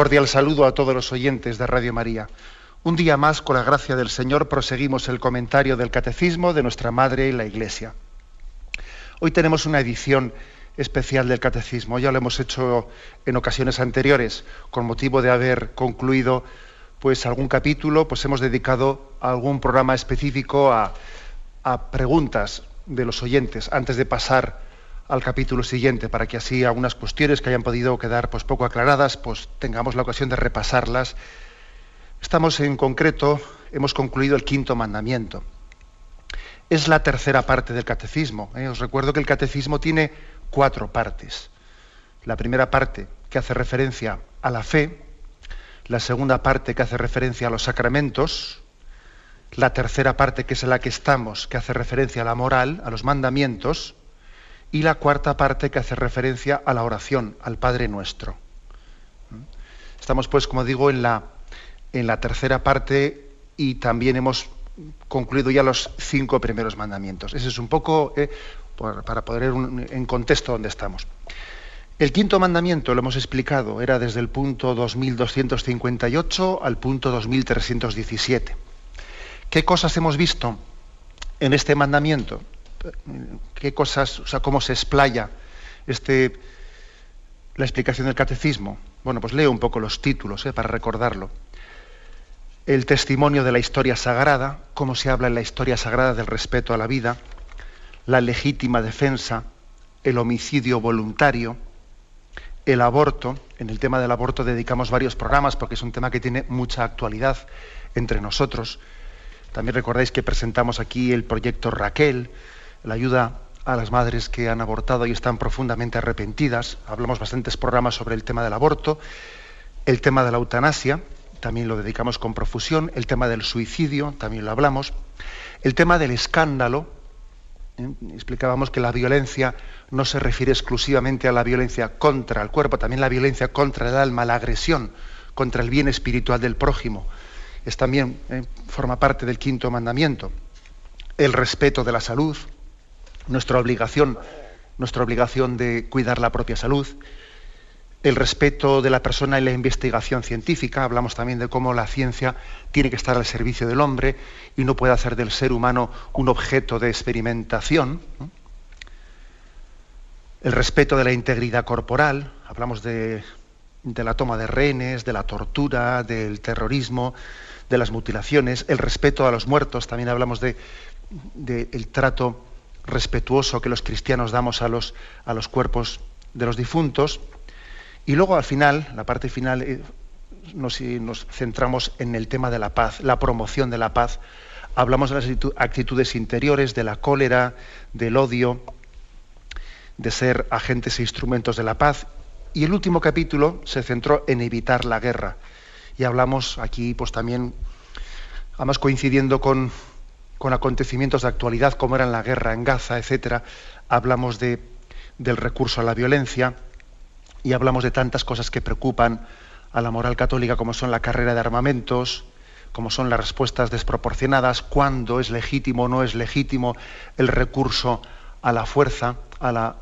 Cordial saludo a todos los oyentes de Radio María. Un día más, con la gracia del Señor, proseguimos el comentario del Catecismo de nuestra Madre y la Iglesia. Hoy tenemos una edición especial del Catecismo. Ya lo hemos hecho en ocasiones anteriores, con motivo de haber concluido pues algún capítulo, pues hemos dedicado algún programa específico a, a preguntas de los oyentes antes de pasar al capítulo siguiente, para que así algunas cuestiones que hayan podido quedar pues, poco aclaradas, pues tengamos la ocasión de repasarlas. Estamos en concreto, hemos concluido el quinto mandamiento. Es la tercera parte del catecismo. ¿eh? Os recuerdo que el catecismo tiene cuatro partes. La primera parte que hace referencia a la fe, la segunda parte que hace referencia a los sacramentos, la tercera parte que es en la que estamos, que hace referencia a la moral, a los mandamientos, y la cuarta parte que hace referencia a la oración, al Padre Nuestro. Estamos, pues, como digo, en la, en la tercera parte y también hemos concluido ya los cinco primeros mandamientos. Ese es un poco eh, para poder en contexto donde estamos. El quinto mandamiento, lo hemos explicado, era desde el punto 2258 al punto 2317. ¿Qué cosas hemos visto en este mandamiento? Qué cosas, o sea, cómo se explaya este, la explicación del catecismo. Bueno, pues leo un poco los títulos eh, para recordarlo. El testimonio de la historia sagrada, cómo se habla en la historia sagrada del respeto a la vida, la legítima defensa, el homicidio voluntario, el aborto. En el tema del aborto dedicamos varios programas porque es un tema que tiene mucha actualidad entre nosotros. También recordáis que presentamos aquí el proyecto Raquel, la ayuda a las madres que han abortado y están profundamente arrepentidas. Hablamos bastantes programas sobre el tema del aborto, el tema de la eutanasia, también lo dedicamos con profusión, el tema del suicidio, también lo hablamos, el tema del escándalo, ¿eh? explicábamos que la violencia no se refiere exclusivamente a la violencia contra el cuerpo, también la violencia contra el alma, la agresión contra el bien espiritual del prójimo, es también ¿eh? forma parte del quinto mandamiento, el respeto de la salud, nuestra obligación, nuestra obligación de cuidar la propia salud, el respeto de la persona en la investigación científica, hablamos también de cómo la ciencia tiene que estar al servicio del hombre y no puede hacer del ser humano un objeto de experimentación. El respeto de la integridad corporal, hablamos de, la toma de rehenes, de la tortura, del terrorismo, de las mutilaciones, el respeto a los muertos, también hablamos del de, trato respetuoso que los cristianos damos a los, a los cuerpos de los difuntos. Y luego al final, la parte final, eh, nos, nos, centramos en el tema de la paz, la promoción de la paz. Hablamos de las actitudes interiores, de la cólera, del odio, de ser agentes e instrumentos de la paz. Y el último capítulo se centró en evitar la guerra. Y hablamos aquí, pues también, además coincidiendo con, con acontecimientos de actualidad como eran la guerra en Gaza, etcétera, hablamos de, del recurso a la violencia y hablamos de tantas cosas que preocupan a la moral católica como son la carrera de armamentos, como son las respuestas desproporcionadas, cuándo es legítimo o no es legítimo el recurso a la fuerza, a la,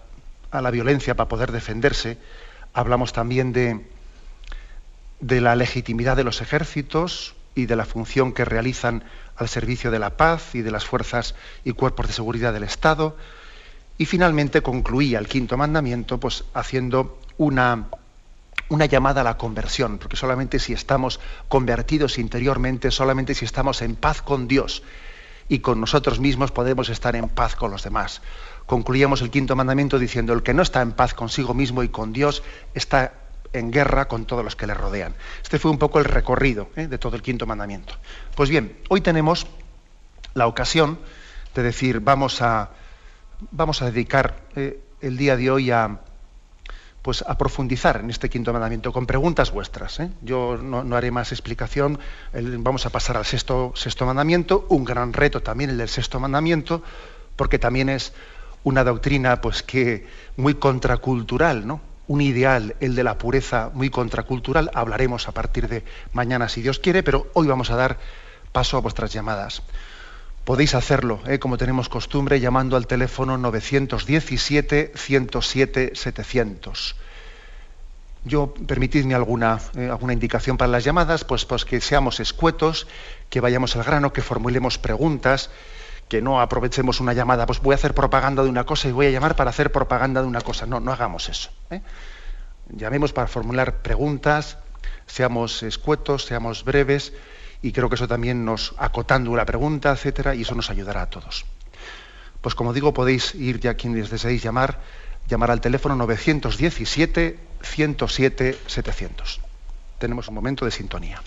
la violencia para poder defenderse. Hablamos también de, de la legitimidad de los ejércitos y de la función que realizan al servicio de la paz y de las fuerzas y cuerpos de seguridad del Estado. Y finalmente concluía el quinto mandamiento pues, haciendo una, una llamada a la conversión, porque solamente si estamos convertidos interiormente, solamente si estamos en paz con Dios y con nosotros mismos podemos estar en paz con los demás. Concluíamos el quinto mandamiento diciendo, el que no está en paz consigo mismo y con Dios está en guerra con todos los que le rodean. Este fue un poco el recorrido ¿eh? de todo el quinto mandamiento. Pues bien, hoy tenemos la ocasión de decir, vamos a, vamos a dedicar eh, el día de hoy a, pues, a profundizar en este quinto mandamiento con preguntas vuestras. ¿eh? Yo no, haré más explicación, vamos a pasar al sexto, sexto mandamiento, un gran reto también el del sexto mandamiento, porque también es una doctrina pues, que muy contracultural, ¿no? Un ideal, el de la pureza muy contracultural. Hablaremos a partir de mañana si Dios quiere, pero hoy vamos a dar paso a vuestras llamadas. Podéis hacerlo, ¿eh? como tenemos costumbre, llamando al teléfono 917-107-700. Yo, permitidme alguna, eh, alguna indicación para las llamadas, pues, pues que seamos escuetos, que vayamos al grano, que formulemos preguntas, que no aprovechemos una llamada, pues voy a hacer propaganda de una cosa y voy a llamar para hacer propaganda de una cosa. No, no hagamos eso. ¿eh? Llamemos para formular preguntas, seamos escuetos, seamos breves, y creo que eso también nos, acotando una pregunta, etcétera, y eso nos ayudará a todos. Pues como digo, podéis ir ya quienes deseéis llamar, llamar al teléfono 917 107 700. Tenemos un momento de sintonía.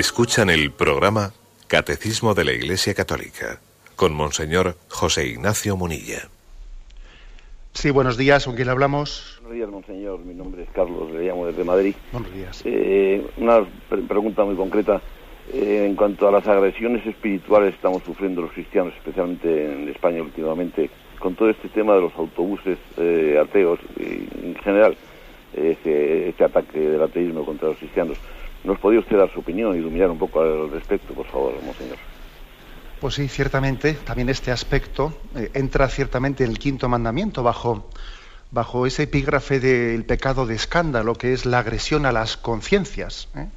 Escuchan el programa Catecismo de la Iglesia Católica con Monseñor José Ignacio Munilla. Sí, buenos días, ¿con quién hablamos? Buenos días, Monseñor. Mi nombre es Carlos, le llamo desde Madrid. Buenos días. Eh, una pregunta muy concreta. Eh, en cuanto a las agresiones espirituales que estamos sufriendo los cristianos, especialmente en España últimamente, con todo este tema de los autobuses eh, ateos, en general, este, este ataque del ateísmo contra los cristianos, ¿Nos podría usted dar su opinión y iluminar un poco al respecto, por favor, monseñor? Pues sí, ciertamente, también este aspecto eh, entra ciertamente en el quinto mandamiento bajo, bajo ese epígrafe del pecado de escándalo, que es la agresión a las conciencias. ¿eh?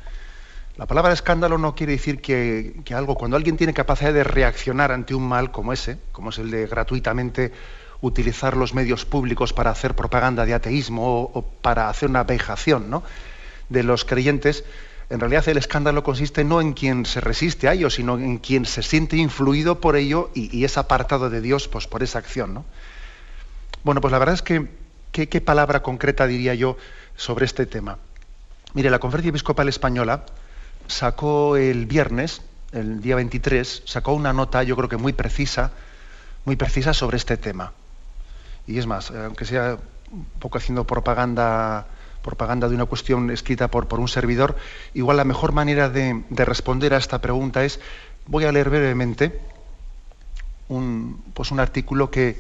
La palabra escándalo no quiere decir que, algo, cuando alguien tiene capacidad de reaccionar ante un mal como ese, como es el de gratuitamente utilizar los medios públicos para hacer propaganda de ateísmo o, para hacer una vejación ¿no? de los creyentes, en realidad el escándalo consiste no en quien se resiste a ello, sino en quien se siente influido por ello y, es apartado de Dios pues, por esa acción. ¿no? Bueno, pues la verdad es que, ¿qué, palabra concreta diría yo sobre este tema? Mire, la Conferencia Episcopal Española sacó el viernes, el día 23, sacó una nota, yo creo que muy precisa, muy precisa sobre este tema. Y es más, aunque sea un poco haciendo propaganda propaganda de una cuestión escrita por, por un servidor, igual la mejor manera de, responder a esta pregunta es, voy a leer brevemente un, pues un artículo que,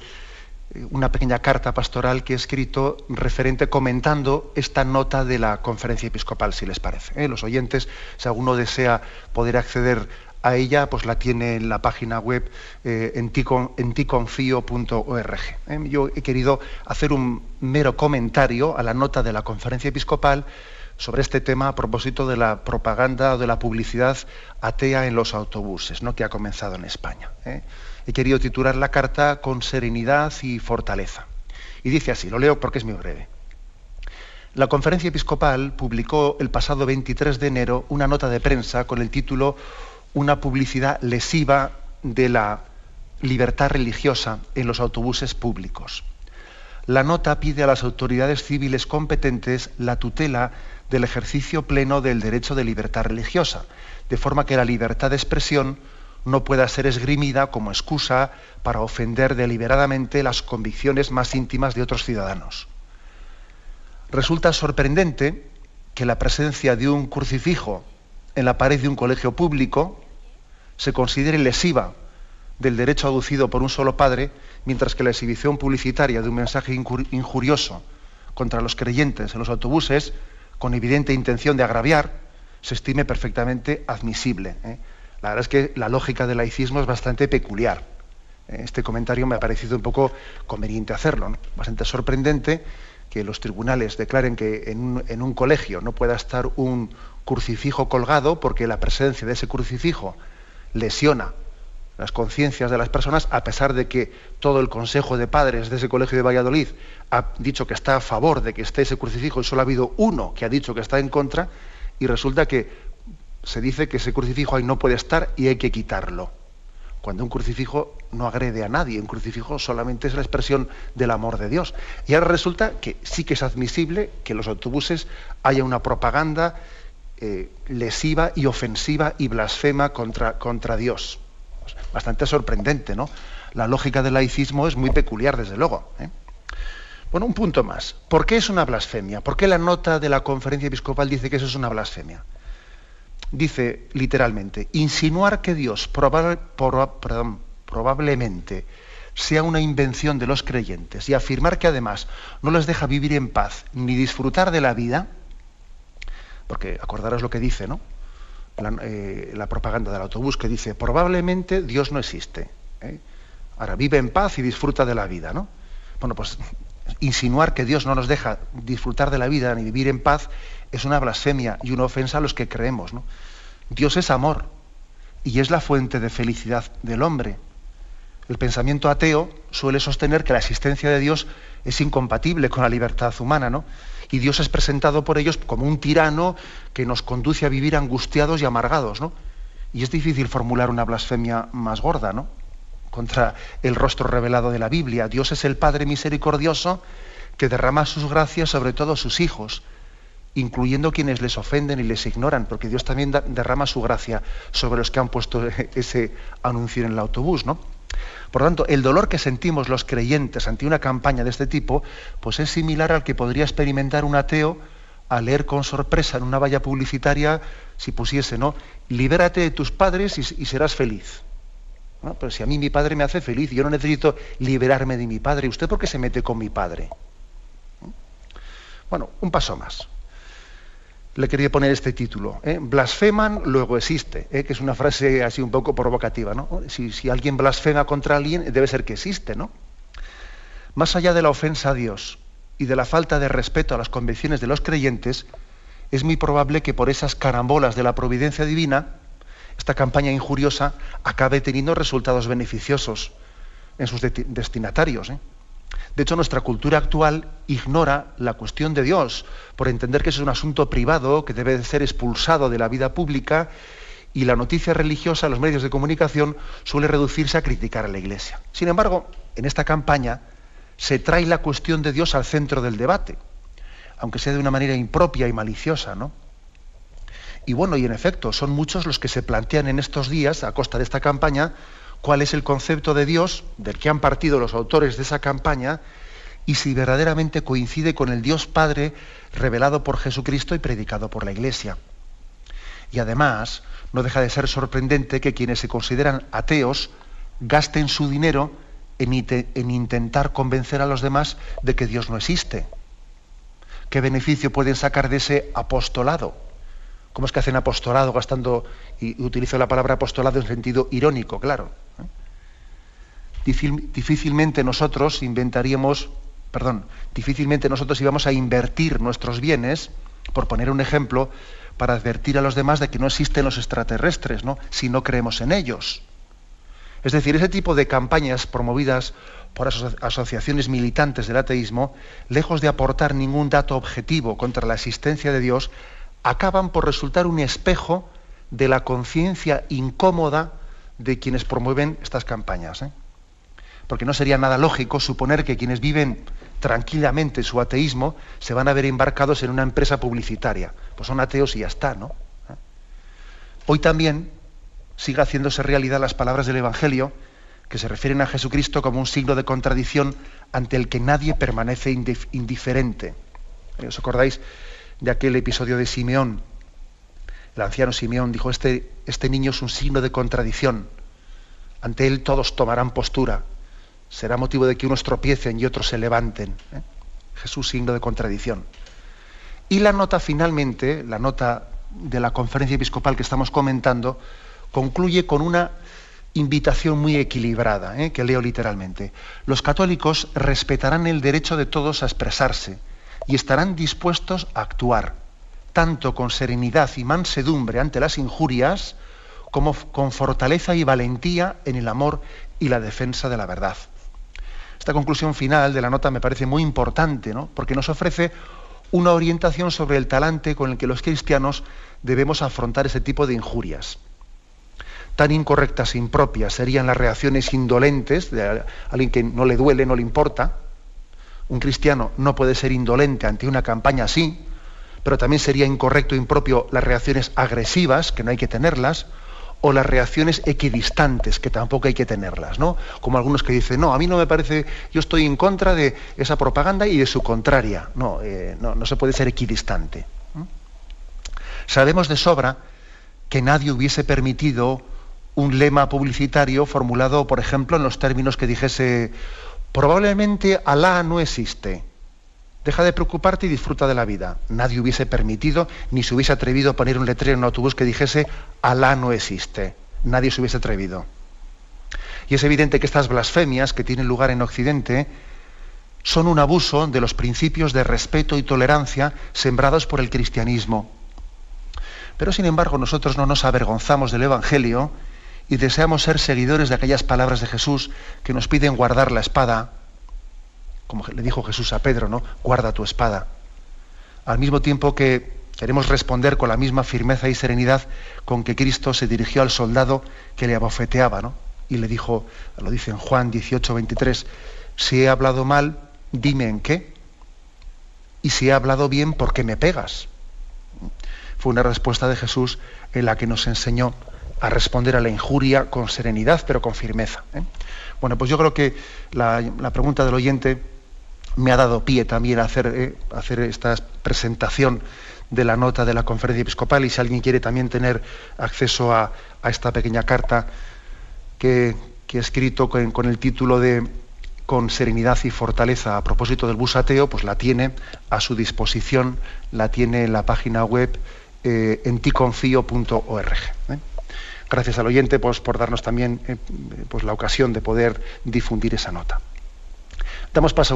eh, una pequeña carta pastoral que he escrito referente comentando esta nota de la conferencia episcopal, si les parece. ¿eh? Los oyentes, si alguno desea poder acceder a ella, pues la tiene en la página web eh, en, ticonfío.org. ¿eh? Yo he querido hacer un mero comentario a la nota de la conferencia episcopal sobre este tema a propósito de la propaganda o de la publicidad atea en los autobuses, ¿no? que ha comenzado en España. ¿eh? He querido titular la carta con serenidad y fortaleza. Y dice así, lo leo porque es muy breve. La conferencia episcopal publicó el pasado 23 de enero una nota de prensa con el título Una publicidad lesiva de la libertad religiosa en los autobuses públicos. La nota pide a las autoridades civiles competentes la tutela del ejercicio pleno del derecho de libertad religiosa, de forma que la libertad de expresión no pueda ser esgrimida como excusa para ofender deliberadamente las convicciones más íntimas de otros ciudadanos. Resulta sorprendente que la presencia de un crucifijo en la pared de un colegio público se considere lesiva del derecho aducido por un solo padre, mientras que la exhibición publicitaria de un mensaje injurioso contra los creyentes en los autobuses, con evidente intención de agraviar, se estime perfectamente admisible. ¿eh? La verdad es que la lógica del laicismo es bastante peculiar. ¿eh? Este comentario me ha parecido un poco conveniente hacerlo, bastante sorprendente que los tribunales declaren que en un, colegio no pueda estar un crucifijo colgado porque la presencia de ese crucifijo lesiona las conciencias de las personas, a pesar de que todo el Consejo de Padres de ese colegio de Valladolid ha dicho que está a favor de que esté ese crucifijo y solo ha habido uno que ha dicho que está en contra, y resulta que se dice que ese crucifijo ahí no puede estar y hay que quitarlo cuando un crucifijo no agrede a nadie, un crucifijo solamente es la expresión del amor de Dios. Y ahora resulta que sí que es admisible que en los autobuses haya una propaganda eh, lesiva y ofensiva y blasfema contra, contra Dios. Bastante sorprendente, ¿no? La lógica del laicismo es muy peculiar, desde luego. ¿eh? Bueno, un punto más. ¿Por qué es una blasfemia? ¿Por qué la nota de la conferencia episcopal dice que eso es una blasfemia? dice literalmente, insinuar que Dios probablemente sea una invención de los creyentes y afirmar que además no les deja vivir en paz ni disfrutar de la vida, porque acordaros lo que dice, ¿no? La, eh, propaganda del autobús que dice, probablemente Dios no existe. ¿eh? Ahora vive en paz y disfruta de la vida, ¿no? Bueno, pues insinuar que Dios no nos deja disfrutar de la vida ni vivir en paz es una blasfemia y una ofensa a los que creemos. ¿no? Dios es amor y es la fuente de felicidad del hombre. El pensamiento ateo suele sostener que la existencia de Dios es incompatible con la libertad humana, ¿no? Y Dios es presentado por ellos como un tirano que nos conduce a vivir angustiados y amargados, ¿no? Y es difícil formular una blasfemia más gorda, ¿no? Contra el rostro revelado de la Biblia. Dios es el Padre misericordioso que derrama sus gracias sobre todos sus hijos incluyendo quienes les ofenden y les ignoran, porque Dios también derrama su gracia sobre los que han puesto ese anuncio en el autobús, ¿no? Por lo tanto, el dolor que sentimos los creyentes ante una campaña de este tipo, pues es similar al que podría experimentar un ateo al leer con sorpresa en una valla publicitaria, si pusiese, ¿no? Libérate de tus padres y, serás feliz. Pero si a mí mi padre me hace feliz, yo no necesito liberarme de mi padre. ¿Usted por qué se mete con mi padre? Bueno, un paso más le quería poner este título. ¿eh? Blasfeman, luego existe, ¿eh? que es una frase así un poco provocativa. Si, alguien blasfema contra alguien, debe ser que existe. ¿no? Más allá de la ofensa a Dios y de la falta de respeto a las convicciones de los creyentes, es muy probable que por esas carambolas de la providencia divina, esta campaña injuriosa acabe teniendo resultados beneficiosos en sus destinatarios. ¿eh? De hecho, nuestra cultura actual ignora la cuestión de Dios, por entender que es un asunto privado que debe ser expulsado de la vida pública y la noticia religiosa, los medios de comunicación, suele reducirse a criticar a la Iglesia. Sin embargo, en esta campaña se trae la cuestión de Dios al centro del debate, aunque sea de una manera impropia y maliciosa, ¿no? Y bueno, y en efecto, son muchos los que se plantean en estos días, a costa de esta campaña, cuál es el concepto de Dios del que han partido los autores de esa campaña y si verdaderamente coincide con el Dios Padre revelado por Jesucristo y predicado por la Iglesia. Y además, no deja de ser sorprendente que quienes se consideran ateos gasten su dinero en, en, intentar convencer a los demás de que Dios no existe. ¿Qué beneficio pueden sacar de ese apostolado? ¿Cómo es que hacen apostolado gastando, y utilizo la palabra apostolado en sentido irónico, claro? Difícilmente nosotros inventaríamos, perdón, difícilmente nosotros íbamos a invertir nuestros bienes, por poner un ejemplo, para advertir a los demás de que no existen los extraterrestres, ¿no? si no creemos en ellos. Es decir, ese tipo de campañas promovidas por asociaciones militantes del ateísmo, lejos de aportar ningún dato objetivo contra la existencia de Dios, acaban por resultar un espejo de la conciencia incómoda de quienes promueven estas campañas. ¿eh? Porque no sería nada lógico suponer que quienes viven tranquilamente su ateísmo se van a ver embarcados en una empresa publicitaria. Pues son ateos y ya está, ¿no? ¿Eh? Hoy también sigue haciéndose realidad las palabras del Evangelio que se refieren a Jesucristo como un signo de contradicción ante el que nadie permanece indiferente. ¿Os acordáis de aquel episodio de Simeón? El anciano Simeón dijo, este, este niño es un signo de contradicción. Ante él todos tomarán postura. Será motivo de que unos tropiecen y otros se levanten. ¿eh? Jesús, signo de contradicción. Y la nota finalmente, la nota de la conferencia episcopal que estamos comentando, concluye con una invitación muy equilibrada, ¿eh? que leo literalmente. Los católicos respetarán el derecho de todos a expresarse y estarán dispuestos a actuar, tanto con serenidad y mansedumbre ante las injurias, como con fortaleza y valentía en el amor y la defensa de la verdad. Esta conclusión final de la nota me parece muy importante, ¿no? porque nos ofrece una orientación sobre el talante con el que los cristianos debemos afrontar ese tipo de injurias tan incorrectas e impropias serían las reacciones indolentes de alguien que no le duele, no le importa. Un cristiano no puede ser indolente ante una campaña así, pero también sería incorrecto e impropio las reacciones agresivas, que no hay que tenerlas, o las reacciones equidistantes, que tampoco hay que tenerlas, ¿no? Como algunos que dicen, no, a mí no me parece, yo estoy en contra de esa propaganda y de su contraria. No, eh, no, no, se puede ser equidistante. Sabemos de sobra que nadie hubiese permitido un lema publicitario formulado, por ejemplo, en los términos que dijese, probablemente Alá no existe. Deja de preocuparte y disfruta de la vida. Nadie hubiese permitido ni se hubiese atrevido a poner un letrero en un autobús que dijese Alá no existe. Nadie se hubiese atrevido. Y es evidente que estas blasfemias que tienen lugar en Occidente son un abuso de los principios de respeto y tolerancia sembrados por el cristianismo. Pero sin embargo nosotros no nos avergonzamos del Evangelio y deseamos ser seguidores de aquellas palabras de Jesús que nos piden guardar la espada, como le dijo Jesús a Pedro, ¿no? Guarda tu espada. Al mismo tiempo que queremos responder con la misma firmeza y serenidad con que Cristo se dirigió al soldado que le abofeteaba, ¿no? Y le dijo, lo dice en Juan 18, 23, si he hablado mal, dime en qué. Y si he hablado bien, ¿por qué me pegas? Fue una respuesta de Jesús en la que nos enseñó a responder a la injuria con serenidad, pero con firmeza. ¿eh? Bueno, pues yo creo que la, pregunta del oyente me ha dado pie también a hacer, eh, esta presentación de la nota de la conferencia episcopal y si alguien quiere también tener acceso a, esta pequeña carta que, he escrito con, el título de con serenidad y fortaleza a propósito del bus ateo, pues la tiene a su disposición, la tiene en la página web eh, enticonfío.org gracias al oyente pues, por darnos también eh, pues, la ocasión de poder difundir esa nota. Damos paso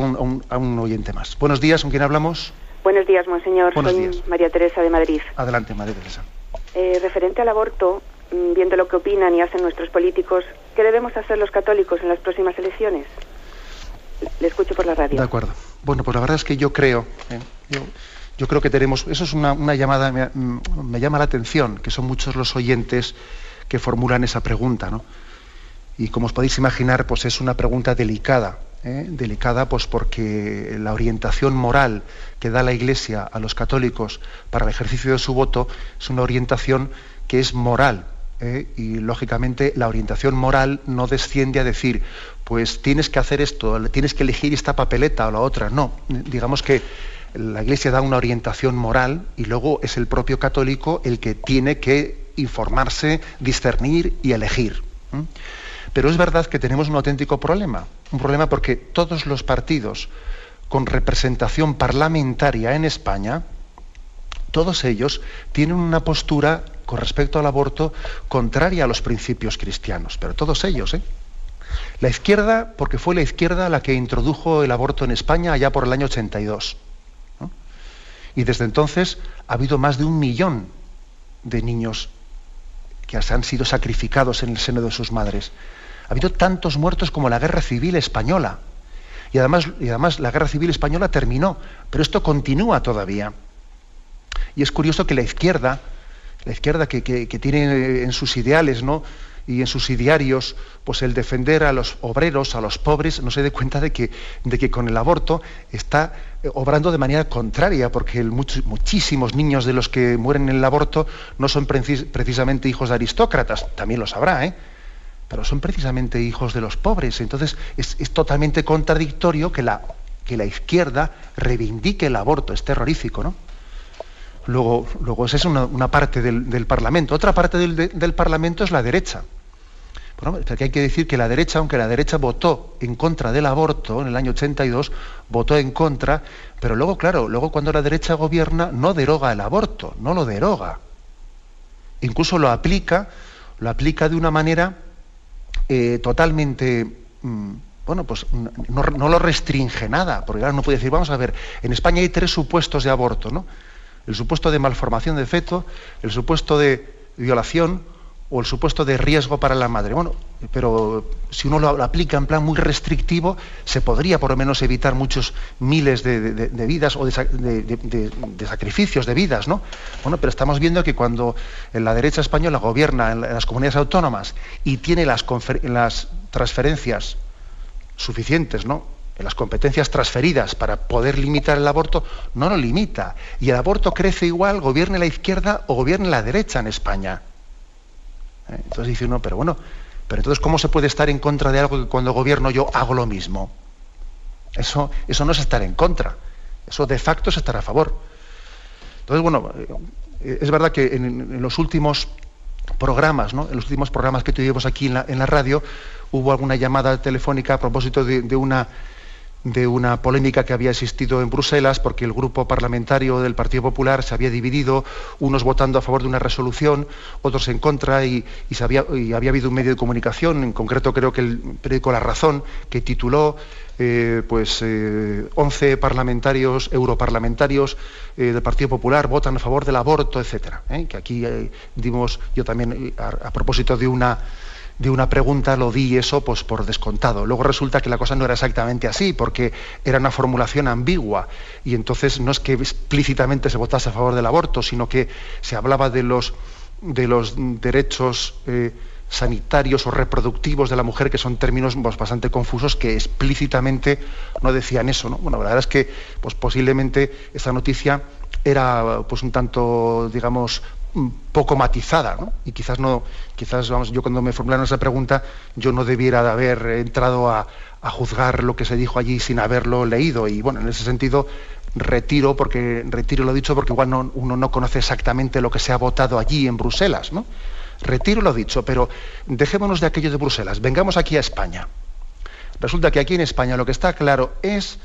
a un, oyente más. Buenos días, ¿con quién hablamos? Buenos días, monseñor. Soy María Teresa de Madrid. Adelante, María Teresa. Eh, referente al aborto, mm, viendo lo que opinan y hacen nuestros políticos, ¿qué debemos hacer los católicos en las próximas elecciones? Le escucho por la radio. De acuerdo. Bueno, pues la verdad es que yo creo, ¿eh? yo, creo que tenemos, eso es una, llamada, me, me, llama la atención, que son muchos los oyentes que formulan esa pregunta. ¿no? Y como os podéis imaginar, pues es una pregunta delicada, ¿eh? delicada pues porque la orientación moral que da la Iglesia a los católicos para el ejercicio de su voto es una orientación que es moral. ¿eh? Y lógicamente la orientación moral no desciende a decir, pues tienes que hacer esto, tienes que elegir esta papeleta o la otra. No, digamos que la Iglesia da una orientación moral y luego es el propio católico el que tiene que informarse, discernir y elegir. Pero es verdad que tenemos un auténtico problema, un problema porque todos los partidos con representación parlamentaria en España, todos ellos tienen una postura con respecto al aborto contraria a los principios cristianos, pero todos ellos, ¿eh? La izquierda, porque fue la izquierda la que introdujo el aborto en España allá por el año 82. Y desde entonces ha habido más de un millón de niños que han sido sacrificados en el seno de sus madres. Ha habido tantos muertos como la guerra civil española. Y además, y además la guerra civil española terminó, pero esto continúa todavía. Y es curioso que la izquierda, la izquierda que, tiene en sus ideales, ¿no? y en sus idearios, pues el defender a los obreros, a los pobres, no se dé cuenta de que, de que con el aborto está eh, obrando de manera contraria, porque muchísimos niños de los que mueren en el aborto no son precisamente hijos de aristócratas, también lo sabrá, ¿eh? Pero son precisamente hijos de los pobres. Entonces es, totalmente contradictorio que la, que la izquierda reivindique el aborto, es terrorífico, ¿no? Luego, luego esa es una, parte del, Parlamento. Otra parte del, Parlamento es la derecha. Bueno, hay que decir que la derecha, aunque la derecha votó en contra del aborto en el año 82, votó en contra, pero luego, claro, luego cuando la derecha gobierna no deroga el aborto, no lo deroga. Incluso lo aplica, lo aplica de una manera eh, totalmente... Mm, bueno, pues no, lo restringe nada, porque ahora no puede decir, vamos a ver, en España hay tres supuestos de aborto, ¿no? el supuesto de malformación de feto, el supuesto de violación o el supuesto de riesgo para la madre. Bueno, pero si uno lo aplica en plan muy restrictivo, se podría por lo menos evitar muchos miles de, vidas o de, sacrificios de vidas, ¿no? Bueno, pero estamos viendo que cuando la derecha española gobierna en las comunidades autónomas y tiene las, las transferencias suficientes, ¿no? las competencias transferidas para poder limitar el aborto, no lo limita. Y el aborto crece igual, gobierne la izquierda o gobierne la derecha en España. ¿Eh? Entonces dice uno, pero bueno, pero entonces ¿cómo se puede estar en contra de algo que cuando gobierno yo hago lo mismo? Eso, eso no es estar en contra, eso de facto es estar a favor. Entonces, bueno, eh, es verdad que en, los últimos programas, ¿no? en los últimos programas que tuvimos aquí en la, en la radio, hubo alguna llamada telefónica a propósito de una de una polémica que había existido en Bruselas porque el grupo parlamentario del Partido Popular se había dividido, unos votando a favor de una resolución, otros en contra, y, había, habido un medio de comunicación, en concreto creo que el periódico La Razón, que tituló eh, pues 11 eh, parlamentarios, europarlamentarios eh, del Partido Popular votan a favor del aborto, etcétera. Que aquí dimos yo también a propósito de una de una pregunta lo di eso pues por descontado. Luego resulta que la cosa no era exactamente así, porque era una formulación ambigua y entonces no es que explícitamente se votase a favor del aborto, sino que se hablaba de los, de los derechos eh, sanitarios o reproductivos de la mujer, que son términos pues, bastante confusos, que explícitamente no decían eso. ¿no? Bueno, la verdad es que pues, posiblemente esta noticia era pues un tanto, digamos, poco matizada, ¿no? Y quizás no, quizás vamos, yo cuando me formularon esa pregunta, yo no debiera de haber entrado a, juzgar lo que se dijo allí sin haberlo leído. Y bueno, en ese sentido retiro, porque retiro lo dicho, porque igual uno no conoce exactamente lo que se ha votado allí en Bruselas, ¿no? Retiro lo dicho, pero dejémonos de aquello de Bruselas, vengamos aquí a España. Resulta que aquí en España lo que está claro es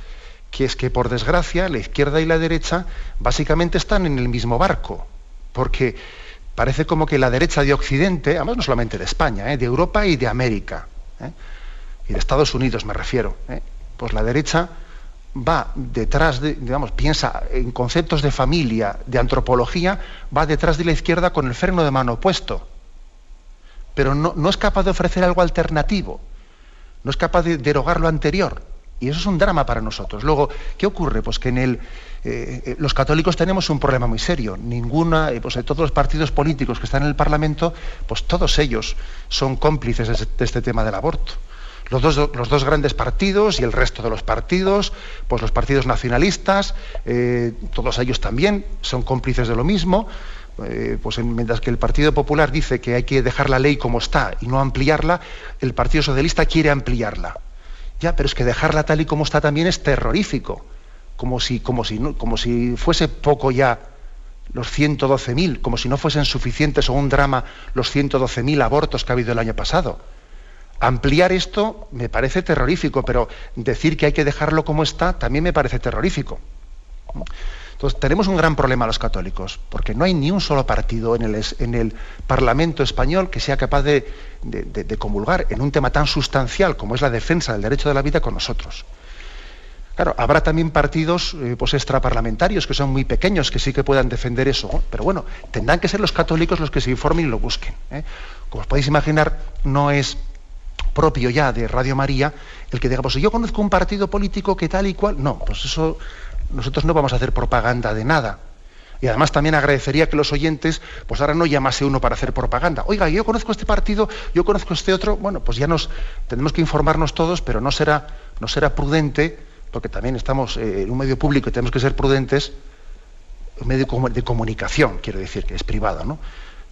que es que por desgracia la izquierda y la derecha básicamente están en el mismo barco porque parece como que la derecha de Occidente, además no solamente de España, ¿eh? de Europa y de América, ¿eh? y de Estados Unidos me refiero, ¿eh? pues la derecha va detrás de, digamos, piensa en conceptos de familia, de antropología, va detrás de la izquierda con el freno de mano puesto, pero no, no es capaz de ofrecer algo alternativo, no es capaz de derogar lo anterior. Y eso es un drama para nosotros. Luego, ¿qué ocurre? Pues que en el, eh, eh, los católicos tenemos un problema muy serio. Ninguna, eh, pues de todos los partidos políticos que están en el Parlamento, pues todos ellos son cómplices de este, tema del aborto. Los dos, los dos, grandes partidos y el resto de los partidos, pues los partidos nacionalistas, todos ellos también son cómplices de lo mismo. pues mientras que el Partido Popular dice que hay que dejar la ley como está y no ampliarla, el Partido Socialista quiere ampliarla. Ya, pero es que dejarla tal y como está también es terrorífico como si, como si, como si fuese poco ya los 112.000, como si no fuesen suficientes o un drama los 112.000 abortos que ha habido el año pasado. Ampliar esto me parece terrorífico, pero decir que hay que dejarlo como está también me parece terrorífico. Entonces, tenemos un gran problema los católicos, porque no hay ni un solo partido en el, en el Parlamento español que sea capaz de, de, comulgar en un tema tan sustancial como es la defensa del derecho de la vida con nosotros. Claro, habrá también partidos eh, pues extraparlamentarios que son muy pequeños, que sí que puedan defender eso, pero bueno, tendrán que ser los católicos los que se informen y lo busquen. ¿eh? Como os podéis imaginar, no es, propio ya de Radio María el que diga, pues yo conozco un partido político que tal y cual. No, pues eso nosotros no vamos a hacer propaganda de nada. Y además también agradecería que los oyentes, pues ahora no llamase uno para hacer propaganda. Oiga, yo conozco este partido, yo conozco este otro. Bueno, pues ya nos tenemos que informarnos todos, pero no será, no será prudente, porque también estamos eh, en un medio público y tenemos que ser prudentes, un medio de comunicación, quiero decir, que es privado, ¿no?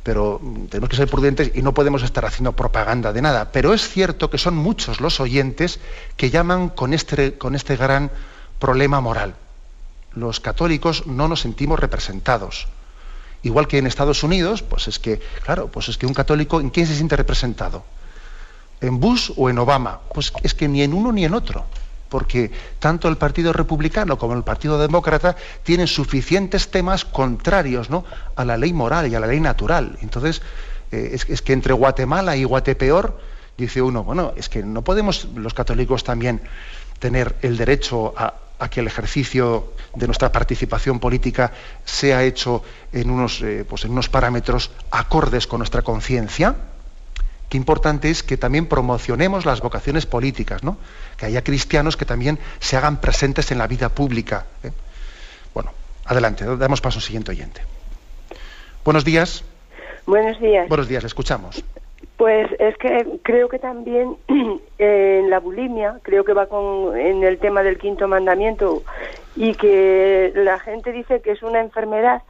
Pero mm, tenemos que ser prudentes y no podemos estar haciendo propaganda de nada. Pero es cierto que son muchos los oyentes que llaman con este, con este gran problema moral los católicos no nos sentimos representados. Igual que en Estados Unidos, pues es que, claro, pues es que un católico, ¿en quién se siente representado? ¿En Bush o en Obama? Pues es que ni en uno ni en otro, porque tanto el Partido Republicano como el Partido Demócrata tienen suficientes temas contrarios ¿no? a la ley moral y a la ley natural. Entonces, eh, es, que entre Guatemala y Guatepeor, dice uno, bueno, es que no podemos los católicos también tener el derecho a, a que el ejercicio de nuestra participación política sea hecho en unos, eh, pues en unos parámetros acordes con nuestra conciencia. Qué importante es que también promocionemos las vocaciones políticas, ¿no? que haya cristianos que también se hagan presentes en la vida pública. ¿eh? Bueno, adelante, damos paso al siguiente oyente. Buenos días. Buenos días. Buenos días, le escuchamos. Pues es que creo que también en la bulimia, creo que va con en el tema del quinto mandamiento y que la gente dice que es una enfermedad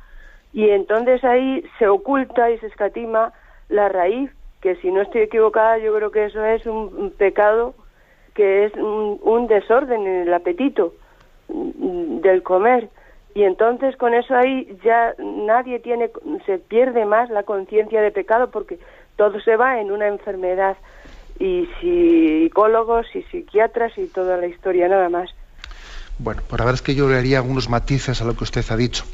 y entonces ahí se oculta y se escatima la raíz, que si no estoy equivocada yo creo que eso es un, pecado que es un desorden en el apetito mm, del comer y entonces con eso ahí ya nadie tiene se pierde más la conciencia de pecado porque todo se va en una enfermedad y psicólogos y psiquiatras y toda la historia nada más. Bueno, por la verdad es que yo le haría algunos matices a lo que usted ha dicho.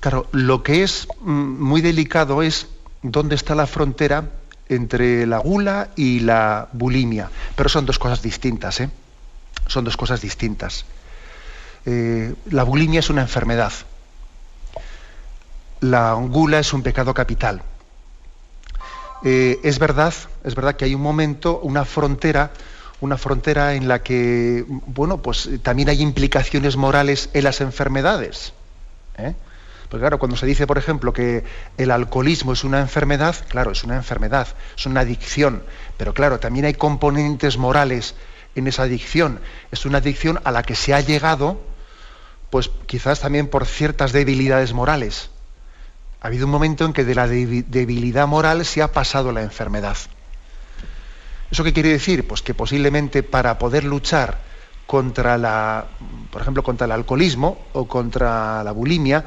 Claro, lo que es mm, muy delicado es dónde está la frontera entre la gula y la bulimia. Pero son dos cosas distintas, ¿eh? Son dos cosas distintas. Eh, la bulimia es una enfermedad. La gula es un pecado capital. Eh, es verdad, es verdad que hay un momento, una frontera, una frontera en la que, bueno, pues también hay implicaciones morales en las enfermedades. ¿eh? Porque claro, cuando se dice, por ejemplo, que el alcoholismo es una enfermedad, claro, es una enfermedad, es una adicción, pero claro, también hay componentes morales en esa adicción. Es una adicción a la que se ha llegado, pues quizás también por ciertas debilidades morales ha habido un momento en que de la debilidad moral se ha pasado la enfermedad. ¿Eso qué quiere decir? Pues que posiblemente para poder luchar contra la, por ejemplo, contra el alcoholismo o contra la bulimia,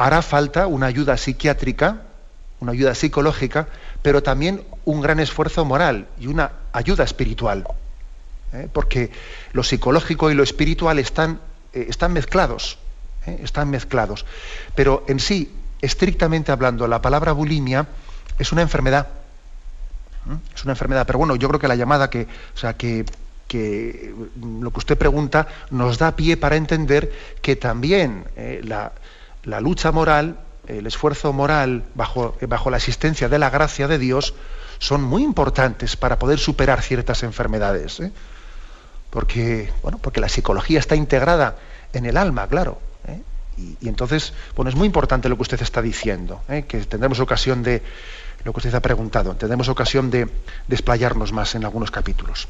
hará falta una ayuda psiquiátrica, una ayuda psicológica, pero también un gran esfuerzo moral y una ayuda espiritual. ¿eh? Porque lo psicológico y lo espiritual están, eh, están mezclados, ¿eh? están mezclados. Pero en sí, estrictamente hablando, la palabra bulimia es una enfermedad. Es una enfermedad. Pero bueno, yo creo que la llamada que, o sea, que, lo que usted pregunta nos da pie para entender que también eh, la, lucha moral, el esfuerzo moral bajo, bajo la existencia de la gracia de Dios, son muy importantes para poder superar ciertas enfermedades. ¿eh? Porque, bueno, porque la psicología está integrada en el alma, claro. Y, entonces, bueno, es muy importante lo que usted está diciendo, ¿eh? que tendremos ocasión de, lo que usted ha preguntado, tendremos ocasión de desplayarnos más en algunos capítulos.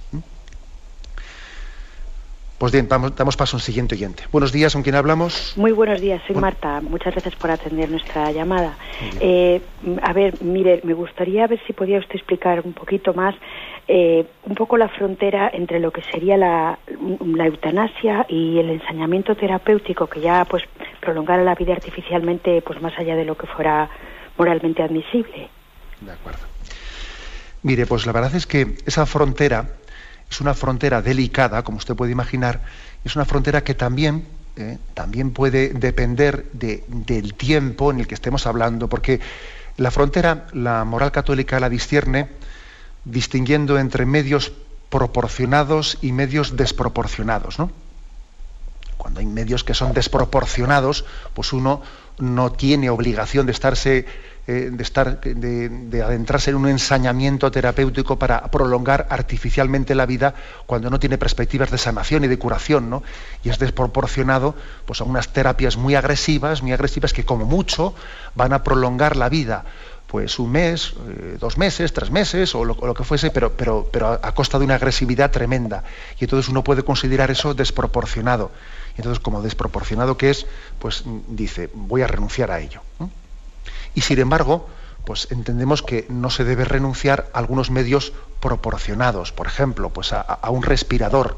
Pues bien, damos paso a un siguiente oyente. Buenos días, ¿con quién hablamos? Muy buenos días, soy Marta. Muchas gracias por atender nuestra llamada. Eh, a ver, mire, me gustaría ver si podía usted explicar un poquito más eh, un poco la frontera entre lo que sería la, eutanasia y el ensañamiento terapéutico que ya pues prolongara la vida artificialmente pues más allá de lo que fuera moralmente admisible. De acuerdo. Mire, pues la verdad es que esa frontera es una frontera delicada, como usted puede imaginar, es una frontera que también, eh, también puede depender del tiempo en el que estemos hablando, porque la frontera, la moral católica la discierne distinguiendo entre medios proporcionados y medios desproporcionados. ¿no? Cuando hay medios que son desproporcionados, pues uno no tiene obligación de estarse eh, de, estar, de, adentrarse en un ensañamiento terapéutico para prolongar artificialmente la vida cuando no tiene perspectivas de sanación y de curación, ¿no? Y es desproporcionado pues, a unas terapias muy agresivas, muy agresivas que como mucho van a prolongar la vida pues un mes, eh, dos meses, tres meses o lo, que fuese, pero, pero, pero a, costa de una agresividad tremenda. Y entonces uno puede considerar eso desproporcionado. Y entonces, como desproporcionado que es, pues dice, voy a renunciar a ello. Y sin embargo, pues entendemos que no se debe renunciar a algunos medios proporcionados, por ejemplo, pues a, un respirador.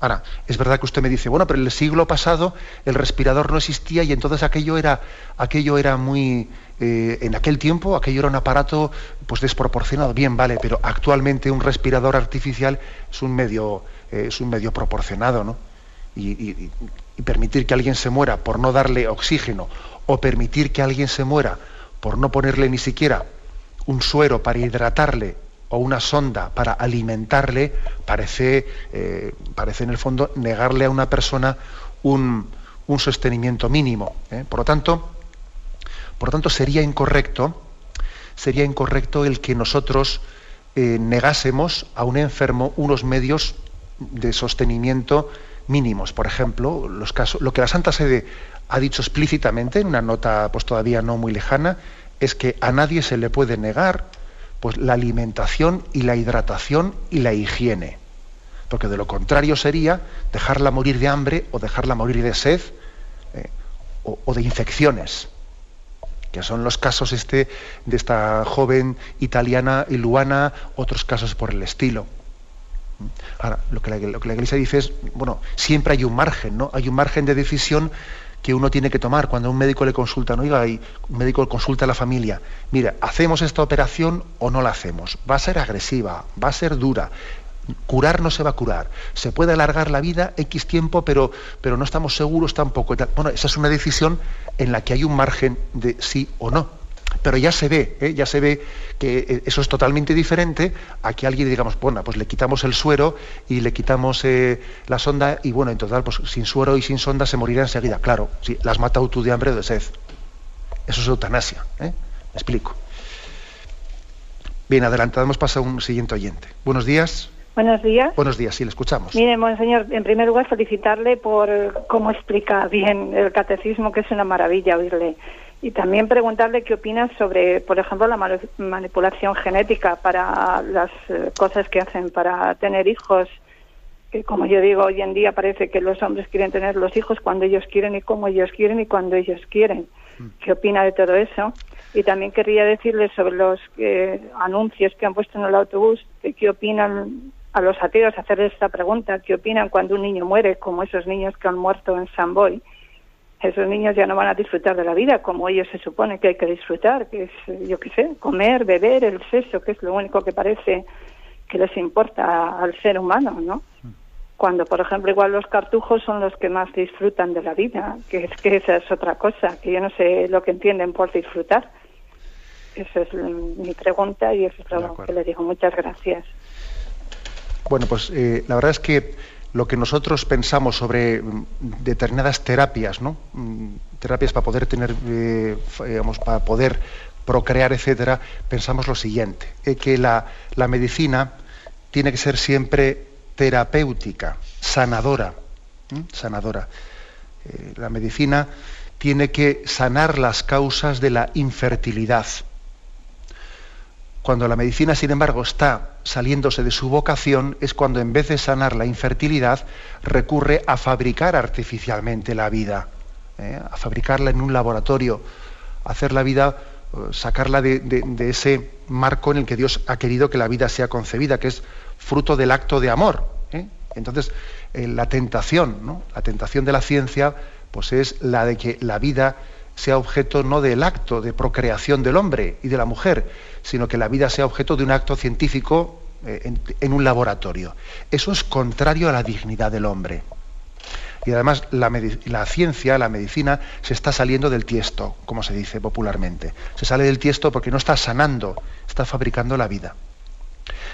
Ahora, es verdad que usted me dice, bueno, pero en el siglo pasado el respirador no existía y entonces aquello era, aquello era muy, eh, en aquel tiempo aquello era un aparato pues desproporcionado. Bien, vale, pero actualmente un respirador artificial es un medio, eh, es un medio proporcionado, ¿no? y permitir que alguien se muera por no darle oxígeno o permitir que alguien se muera por no ponerle ni siquiera un suero para hidratarle o una sonda para alimentarle, parece, eh, parece en el fondo negarle a una persona un, sostenimiento mínimo. ¿eh? Por, lo tanto, por tanto, sería incorrecto, sería incorrecto el que nosotros eh, negásemos a un enfermo unos medios de sostenimiento mínimos. Por ejemplo, los casos, lo que la Santa Sede ha dicho explícitamente en una nota pues todavía no muy lejana es que a nadie se le puede negar pues la alimentación y la hidratación y la higiene. Porque de lo contrario sería dejarla morir de hambre o dejarla morir de sed eh, o, de infecciones, que son los casos este, de esta joven italiana y luana, otros casos por el estilo. Ahora, lo que, la, lo que la Iglesia dice es, bueno, siempre hay un margen, ¿no? Hay un margen de decisión que uno tiene que tomar cuando un médico le consulta, no oiga, y un médico consulta a la familia, mira, ¿hacemos esta operación o no la hacemos? Va a ser agresiva, va a ser dura, curar no se va a curar, se puede alargar la vida X tiempo, pero, pero no estamos seguros tampoco. Bueno, esa es una decisión en la que hay un margen de sí o no pero ya se ve, ¿eh? ya se ve que eh, eso es totalmente diferente a que alguien digamos, bueno, pues le quitamos el suero y le quitamos eh, la sonda y bueno, en total, pues sin suero y sin sonda se morirá enseguida. Claro, sí, las matado tú de hambre o de sed. Eso es eutanasia, ¿eh? Me explico. Bien, adelantamos, pasa un siguiente oyente. Buenos días. Buenos días. Buenos días, sí, le escuchamos. Mire, monseñor, en primer lugar felicitarle por cómo explica bien el catecismo, que es una maravilla oírle. Y también preguntarle qué opina sobre, por ejemplo, la manipulación genética para las eh, cosas que hacen para tener hijos. Que como yo digo, hoy en día parece que los hombres quieren tener los hijos cuando ellos quieren y como ellos quieren y cuando ellos quieren. Mm. ¿Qué opina de todo eso? Y también querría decirle sobre los eh, anuncios que han puesto en el autobús, qué opinan a los ateos, hacerles esta pregunta, qué opinan cuando un niño muere, como esos niños que han muerto en San Boy esos niños ya no van a disfrutar de la vida como ellos se supone que hay que disfrutar, que es, yo qué sé, comer, beber, el sexo, que es lo único que parece que les importa al ser humano, ¿no? Cuando, por ejemplo, igual los cartujos son los que más disfrutan de la vida, que es que esa es otra cosa, que yo no sé lo que entienden por disfrutar. Esa es mi pregunta y eso es lo que le digo. Muchas gracias. Bueno, pues eh, la verdad es que lo que nosotros pensamos sobre mm, determinadas terapias, ¿no? Mm, terapias para poder tener, eh, para poder procrear, etcétera, pensamos lo siguiente: eh, que la, medicina tiene que ser siempre terapéutica, sanadora, sanadora. Eh, la medicina tiene que sanar las causas de la infertilidad. Cuando la medicina, sin embargo, está saliéndose de su vocación, es cuando en vez de sanar la infertilidad, recurre a fabricar artificialmente la vida, ¿eh? a fabricarla en un laboratorio, hacer la vida, eh, sacarla de, ese marco en el que Dios ha querido que la vida sea concebida, que es fruto del acto de amor. ¿eh? Entonces, la tentación, la tentación de la ciencia, pues es la de que la vida sea objeto no del acto de procreación del hombre y de la mujer, sino que la vida sea objeto de un acto científico eh, en, un laboratorio. Eso es contrario a la dignidad del hombre. Y además la, la, ciencia, la medicina, se está saliendo del tiesto, como se dice popularmente. Se sale del tiesto porque no está sanando, está fabricando la vida.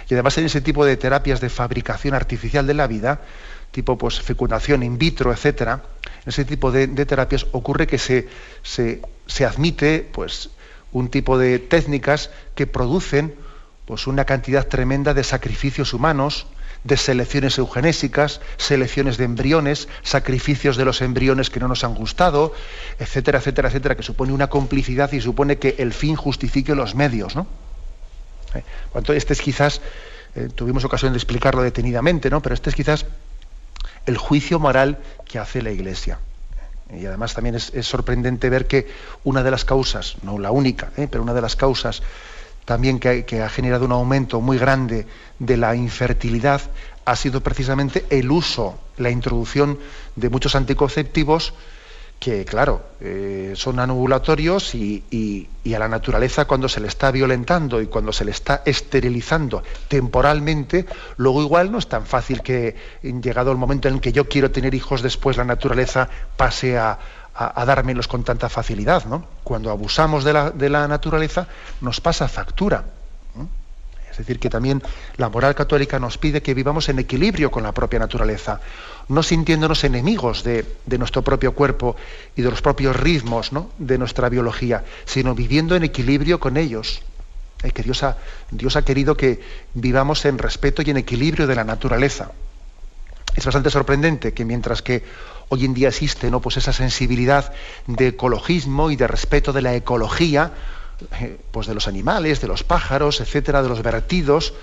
Y además en ese tipo de terapias de fabricación artificial de la vida, tipo pues, fecundación in vitro, etcétera, ese tipo de, terapias ocurre que se, se, se admite pues un tipo de técnicas que producen pues una cantidad tremenda de sacrificios humanos, de selecciones eugenésicas, selecciones de embriones, sacrificios de los embriones que no nos han gustado, etcétera, etcétera, etcétera, que supone una complicidad y supone que el fin justifique los medios, ¿no? Eh, este es quizás, eh, tuvimos ocasión de explicarlo detenidamente, ¿no? Pero este es quizás el juicio moral que hace la Iglesia. Y además también es, sorprendente ver que una de las causas, no la única, ¿eh? pero una de las causas también que, ha generado un aumento muy grande de la infertilidad ha sido precisamente el uso, la introducción de muchos anticonceptivos que, claro, eh, son anovulatorios y, a la naturaleza cuando se le está violentando y cuando se le está esterilizando temporalmente, luego igual no es tan fácil que, llegado el momento en el que yo quiero tener hijos, después la naturaleza pase a, a, dármelos con tanta facilidad. ¿no? Cuando abusamos de la, de la naturaleza, nos pasa factura. Decir, que también la moral católica nos pide que vivamos en equilibrio con la propia naturaleza, no sintiéndonos enemigos de, nuestro propio cuerpo y de los propios ritmos de nuestra biología, sino viviendo en equilibrio con ellos. Eh, que Dios ha, Dios ha querido que vivamos en respeto y en equilibrio de la naturaleza. Es bastante sorprendente que mientras que hoy en día existe ¿no? pues esa sensibilidad de ecologismo y de respeto de la ecología, pues de los animales, de los pájaros, etcétera, de los vertidos,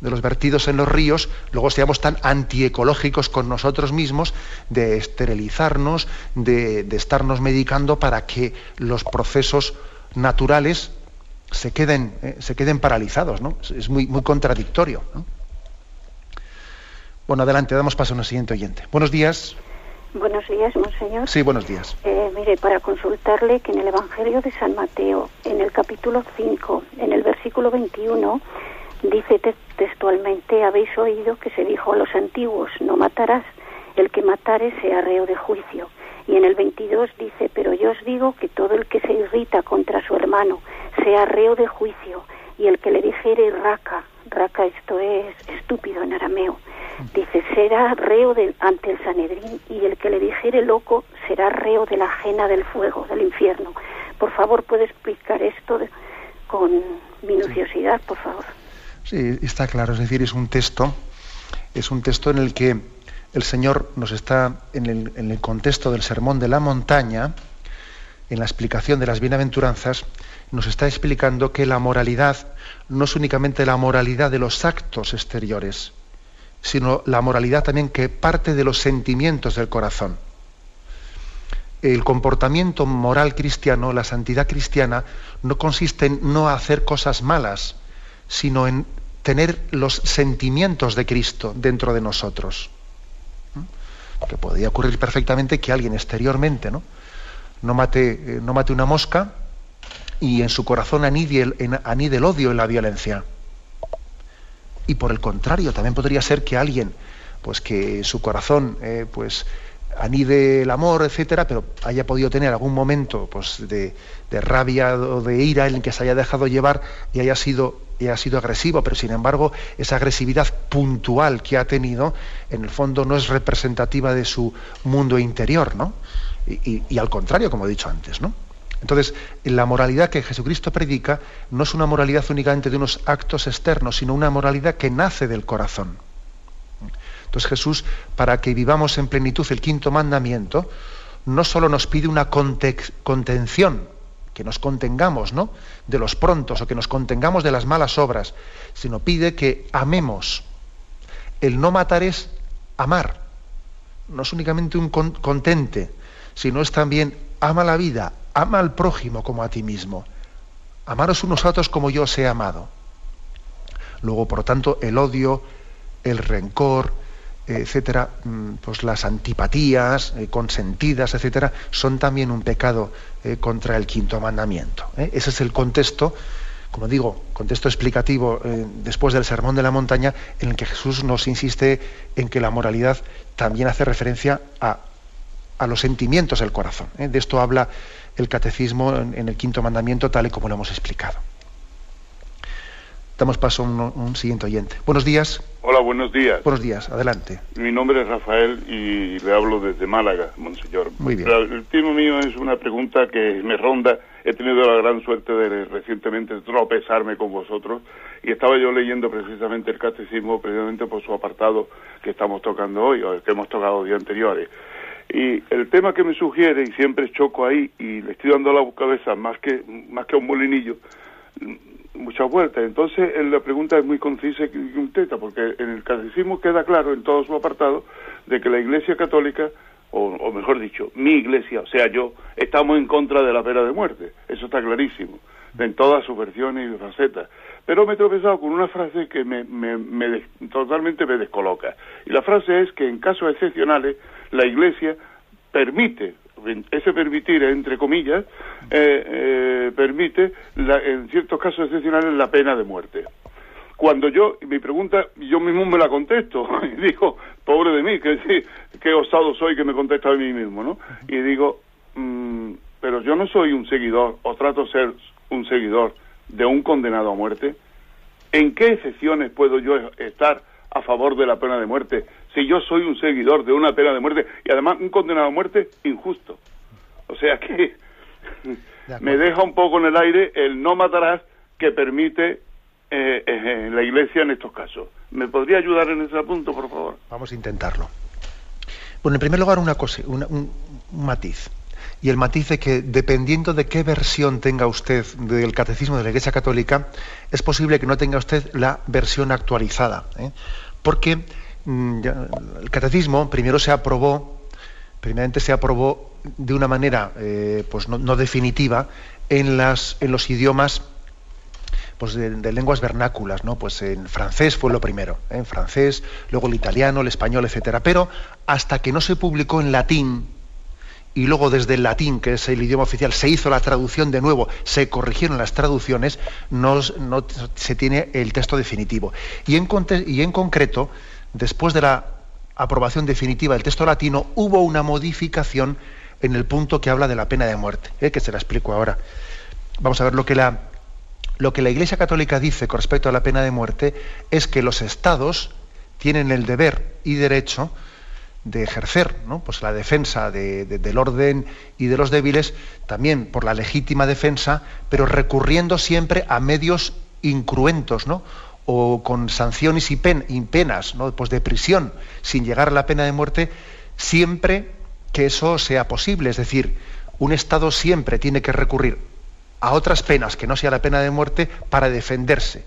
de los vertidos en los ríos, luego seamos tan antiecológicos con nosotros mismos de esterilizarnos, de, estarnos medicando para que los procesos naturales se queden, eh, se queden paralizados. ¿no? Es muy, muy contradictorio. Bueno, adelante, damos paso a un siguiente oyente. Buenos días. Buenos días, monseñor. Sí, buenos días. Eh, mire, para consultarle que en el Evangelio de San Mateo, en el capítulo 5, en el versículo 21, dice textualmente, habéis oído que se dijo a los antiguos, no matarás, el que matare sea reo de juicio. Y en el 22 dice, pero yo os digo que todo el que se irrita contra su hermano sea reo de juicio, y el que le dijere raca, esto es estúpido en arameo, Dice, será reo ante el Sanedrín y el que le dijere loco será reo de la ajena del fuego, del infierno. Por favor, ¿puede explicar esto con minuciosidad, por favor? Sí, está claro. Es decir, es un texto, es un texto en el que el Señor nos está, en el, en el contexto del sermón de la montaña, en la explicación de las bienaventuranzas, nos está explicando que la moralidad no es únicamente la moralidad de los actos exteriores, sino la moralidad también que parte de los sentimientos del corazón. El comportamiento moral cristiano, la santidad cristiana, no consiste en no hacer cosas malas, sino en tener los sentimientos de Cristo dentro de nosotros. Que podría ocurrir perfectamente que alguien exteriormente ¿no? No, mate, eh, no mate una mosca y en su corazón anide el, anide el odio y la violencia. Y por el contrario, también podría ser que alguien, pues que su corazón, eh, pues anide el amor, etcétera, pero haya podido tener algún momento pues, de, rabia o de ira en el que se haya dejado llevar y haya sido, haya sido agresivo, pero sin embargo esa agresividad puntual que ha tenido, en el fondo no es representativa de su mundo interior, ¿no? Y, y al contrario, como he dicho antes, ¿no? Entonces, la moralidad que Jesucristo predica no es una moralidad únicamente de unos actos externos, sino una moralidad que nace del corazón. Entonces Jesús, para que vivamos en plenitud el quinto mandamiento, no solo nos pide una contención, que nos contengamos ¿no? de los prontos o que nos contengamos de las malas obras, sino pide que amemos. El no matar es amar. No es únicamente un contente, sino es también ama la vida, ama al prójimo como a ti mismo. Amaros unos a otros como yo os he amado. Luego, por lo tanto, el odio, el rencor, etcétera, mm, pues las antipatías eh, consentidas, etcétera, son también un pecado eh, contra el quinto mandamiento. ¿eh? Ese es el contexto, como digo, contexto explicativo después del sermón de la montaña, en el que Jesús nos insiste en que la moralidad también hace referencia a, a los sentimientos del corazón. De esto habla el catecismo en, el quinto mandamiento tal y como lo hemos explicado. Damos paso a un, siguiente oyente. Buenos días. Hola, buenos días. Buenos días, adelante. Mi nombre es Rafael y le hablo desde Málaga, monseñor. Muy bien. el tema mío es una pregunta que me ronda he tenido la gran suerte de recientemente tropezarme con vosotros y estaba yo leyendo precisamente el catecismo precisamente por su apartado que estamos tocando hoy o que hemos tocado días anteriores. Y el tema que me sugiere, y siempre choco ahí, y le estoy dando la cabeza más que, más que a un molinillo, muchas vueltas. Entonces, la pregunta es muy concisa y un teta, porque en el catecismo queda claro en todo su apartado de que la Iglesia Católica o, mejor dicho, mi iglesia, o sea, yo, estamos en contra de la pena de muerte. Eso está clarísimo, en todas sus versiones y facetas. Pero me he tropezado con una frase que me, me, totalmente me descoloca. Y la frase es que en casos excepcionales la iglesia permite, ese permitir, entre comillas, eh, eh, permite en ciertos casos excepcionales la pena de muerte cuando yo, mi pregunta, yo mismo me la contesto, y digo, pobre de mí, que qué osado soy que me contesta a mí mismo, ¿no? Y digo, mm, pero yo no soy un seguidor, o trato de ser un seguidor de un condenado a muerte. ¿En qué excepciones puedo yo estar a favor de la pena de muerte si yo soy un seguidor de una pena de muerte y además un condenado a muerte injusto? O sea que me deja un poco en el aire el no matarás que permite eh, eh, la Iglesia en estos casos. ¿Me podría ayudar en ese punto, por favor? Vamos a intentarlo. Bueno, en primer lugar, una cosa, un, matiz. Y el matiz de que dependiendo de qué versión tenga usted del catecismo de la Iglesia Católica, es posible que no tenga usted la versión actualizada. ¿eh? Porque el catecismo primero se aprobó, primeramente se aprobó de una manera pues no, no, definitiva en, las, en los idiomas pues de, lenguas vernáculas, ¿no? Pues en francés fue lo primero, ¿eh? en francés, luego el italiano, el español, etcétera. Pero hasta que no se publicó en latín y luego desde el latín, que es el idioma oficial, se hizo la traducción de nuevo, se corrigieron las traducciones, no, se tiene el texto definitivo. Y en, y en concreto, después de la aprobación definitiva del texto latino, hubo una modificación en el punto que habla de la pena de muerte, ¿eh? que se la explico ahora. Vamos a ver lo que la Iglesia Católica dice con respecto a la pena de muerte es que los estados tienen el deber y derecho de ejercer pues la defensa del orden y de los débiles, también por la legítima defensa, pero recurriendo siempre a medios incruentos, ¿no? O con sanciones y, penas ¿no? pues de prisión, sin llegar a la pena de muerte, siempre que eso sea posible. Es decir, un Estado siempre tiene que recurrir a otras penas que no sea la pena de muerte para defenderse.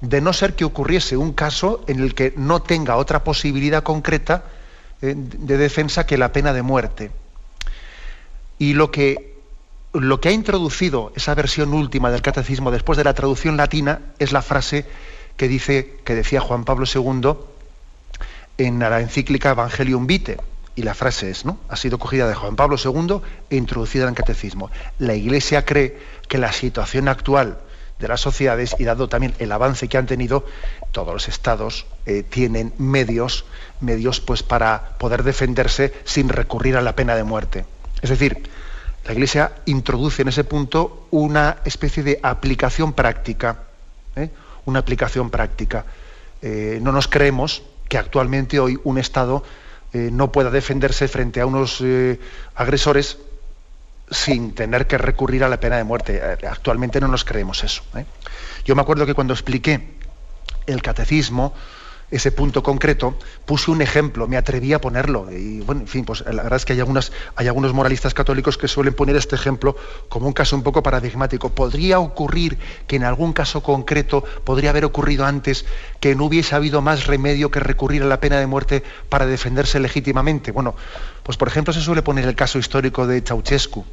De no ser que ocurriese un caso en el que no tenga otra posibilidad concreta eh, de defensa que la pena de muerte. Y lo que, lo que ha introducido esa versión última del catecismo después de la traducción latina es la frase que, dice, que decía Juan Pablo II en la encíclica Evangelium Vitae y la frase es, ¿no? Ha sido cogida de Juan Pablo II e introducida en el catecismo. La Iglesia cree que la situación actual de las sociedades y dado también el avance que han tenido, todos los estados eh, tienen medios, medios pues para poder defenderse sin recurrir a la pena de muerte. Es decir, la Iglesia introduce en ese punto una especie de aplicación práctica, ¿eh? Una aplicación práctica. Eh, no nos creemos que actualmente hoy un Estado eh, no pueda defenderse frente a unos eh, agresores sin tener que recurrir a la pena de muerte. Actualmente no nos creemos eso. Yo me acuerdo que cuando expliqué el catecismo, ese punto concreto, puse un ejemplo, me atreví a ponerlo. Y bueno, en fin, pues la verdad es que hay, algunos moralistas católicos que suelen poner este ejemplo como un caso un poco paradigmático. ¿Podría ocurrir que en algún caso concreto podría haber ocurrido antes que no hubiese habido más remedio que recurrir a la pena de muerte para defenderse legítimamente? Bueno, pues por ejemplo se suele poner el caso histórico de Ceausescu,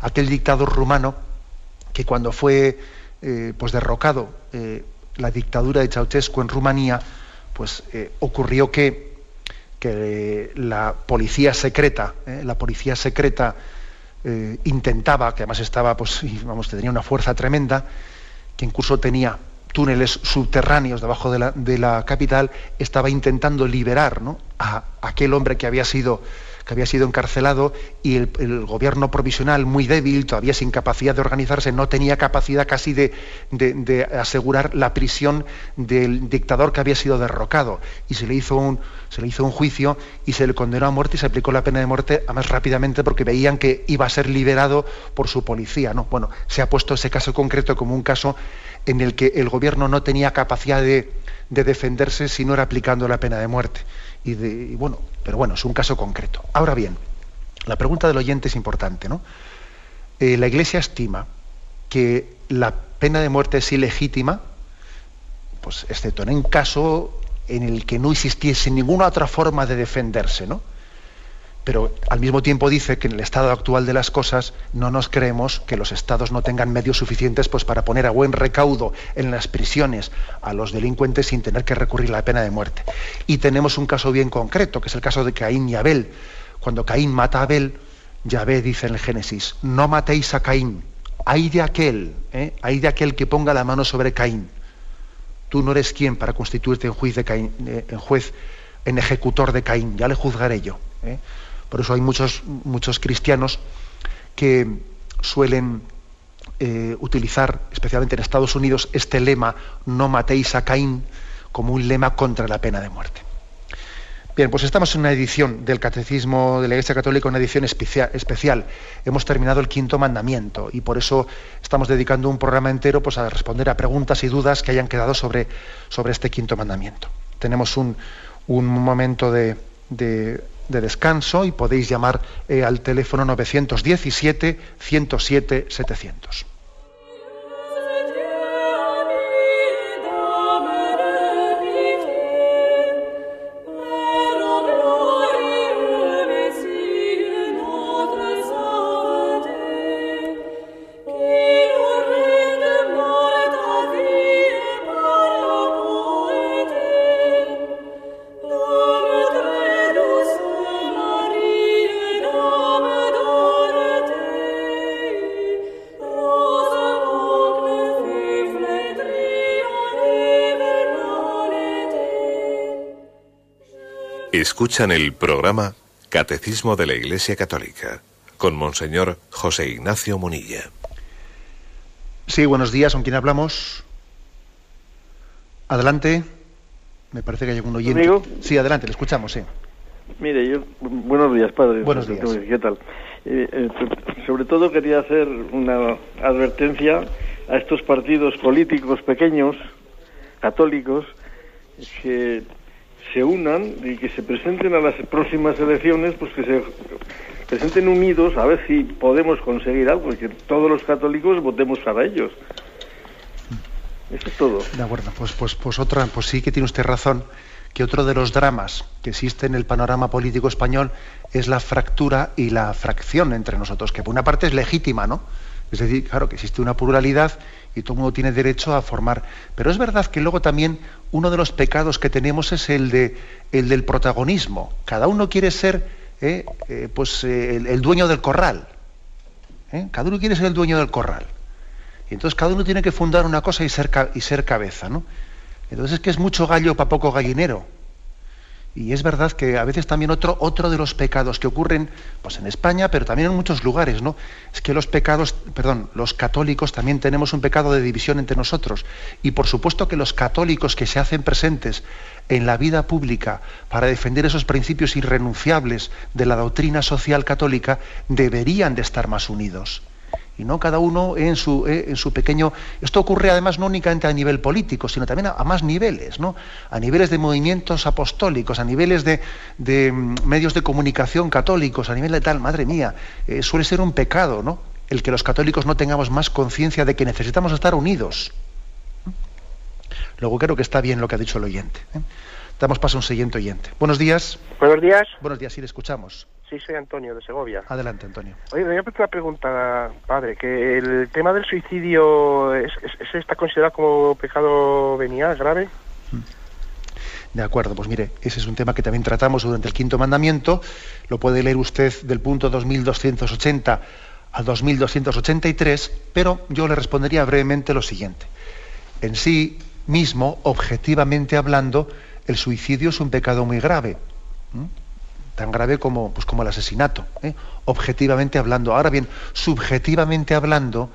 aquel dictador rumano que cuando fue eh, pues derrocado eh, la dictadura de Ceausescu en Rumanía, pues eh, ocurrió que, que, la policía secreta, eh, la policía secreta eh, intentaba, que además estaba, pues, vamos, tenía una fuerza tremenda, que incluso tenía túneles subterráneos debajo de la, capital, estaba intentando liberar a aquel hombre que había sido que había sido encarcelado y el, gobierno provisional muy débil, todavía sin capacidad de organizarse, no tenía capacidad casi de, asegurar la prisión del dictador que había sido derrocado. Y se le, hizo un, se le hizo un juicio y se le condenó a muerte y se aplicó la pena de muerte más rápidamente porque veían que iba a ser liberado por su policía. ¿no? Bueno, se ha puesto ese caso concreto como un caso en el que el gobierno no tenía capacidad de, defenderse si no era aplicando la pena de muerte. Y, bueno, pero bueno, es un caso concreto. Ahora bien, la pregunta del oyente es importante, ¿no? Eh, la Iglesia estima que la pena de muerte es ilegítima, pues excepto en un caso en el que no existiese ninguna otra forma de defenderse, ¿no? Pero al mismo tiempo dice que en el estado actual de las cosas no nos creemos que los estados no tengan medios suficientes pues, para poner a buen recaudo en las prisiones a los delincuentes sin tener que recurrir a la pena de muerte. Y tenemos un caso bien concreto, que es el caso de Caín y Abel. Cuando Caín mata a Abel, Yahvé dice en el Génesis, no matéis a Caín, hay de aquel, ¿eh? hay de aquel que ponga la mano sobre Caín. Tú no eres quien para constituirte en juez, de Caín, eh, en, juez en ejecutor de Caín, ya le juzgaré yo. ¿eh? Por eso hay muchos, muchos cristianos que suelen eh, utilizar, especialmente en Estados Unidos, este lema, no matéis a Caín, como un lema contra la pena de muerte. Bien, pues estamos en una edición del Catecismo de la Iglesia Católica, una edición especial. Hemos terminado el quinto mandamiento y por eso estamos dedicando un programa entero pues, a responder a preguntas y dudas que hayan quedado sobre, sobre este quinto mandamiento. Tenemos un, momento de de descanso y podéis llamar eh, al teléfono 917 107 700. Escuchan el programa Catecismo de la Iglesia Católica con Monseñor José Ignacio Munilla. Sí, buenos días, ¿con quién hablamos? Adelante. Me parece que hay algún oyente. Sí, adelante, le escuchamos, sí. Mire, yo, buenos días, padre. Buenos días. ¿Qué tal? Eh, eh, sobre todo quería hacer una advertencia a estos partidos políticos pequeños, católicos, que se unan y que se presenten a las próximas elecciones, pues que se presenten unidos a ver si podemos conseguir algo y que todos los católicos votemos para ellos. Eso es todo. De acuerdo, pues, pues, pues otra, pues sí que tiene usted razón, que otro de los dramas que existe en el panorama político español es la fractura y la fracción entre nosotros, que por una parte es legítima, ¿no? Es decir, claro, que existe una pluralidad y todo el mundo tiene derecho a formar. Pero es verdad que luego también uno de los pecados que tenemos es el, de, el del protagonismo. Cada uno quiere ser eh, eh, pues, eh, el, dueño del corral. Cada uno quiere ser el dueño del corral. Y entonces cada uno tiene que fundar una cosa y ser, y ser cabeza. ¿no? Entonces es que es mucho gallo para poco gallinero. Y es verdad que a veces también otro, otro de los pecados que ocurren pues en España, pero también en muchos lugares, ¿no? Es que los pecados, perdón, los católicos también tenemos un pecado de división entre nosotros. Y por supuesto que los católicos que se hacen presentes en la vida pública para defender esos principios irrenunciables de la doctrina social católica deberían de estar más unidos y no cada uno en su, eh, en su pequeño... Esto ocurre además no únicamente a nivel político, sino también a, más niveles, ¿no? a niveles de movimientos apostólicos, a niveles de, de mm, medios de comunicación católicos, a nivel de tal, madre mía, eh, suele ser un pecado, ¿no? El que los católicos no tengamos más conciencia de que necesitamos estar unidos. Luego creo que está bien lo que ha dicho el oyente. ¿eh? Damos paso a un siguiente oyente. Buenos días. Buenos días. Buenos días, sí, le escuchamos. Sí, soy Antonio de Segovia. Adelante, Antonio. Oye, me voy a hacer una pregunta, padre, que el tema del suicidio es, está considerado como pecado venial grave. De acuerdo, pues mire, ese es un tema que también tratamos durante el quinto mandamiento. Lo puede leer usted del punto 2280 al 2283, pero yo le respondería brevemente lo siguiente. En sí mismo, objetivamente hablando, el suicidio es un pecado muy grave. Tan grave como, pues como el asesinato, ¿eh? objetivamente hablando. Ahora bien, subjetivamente hablando,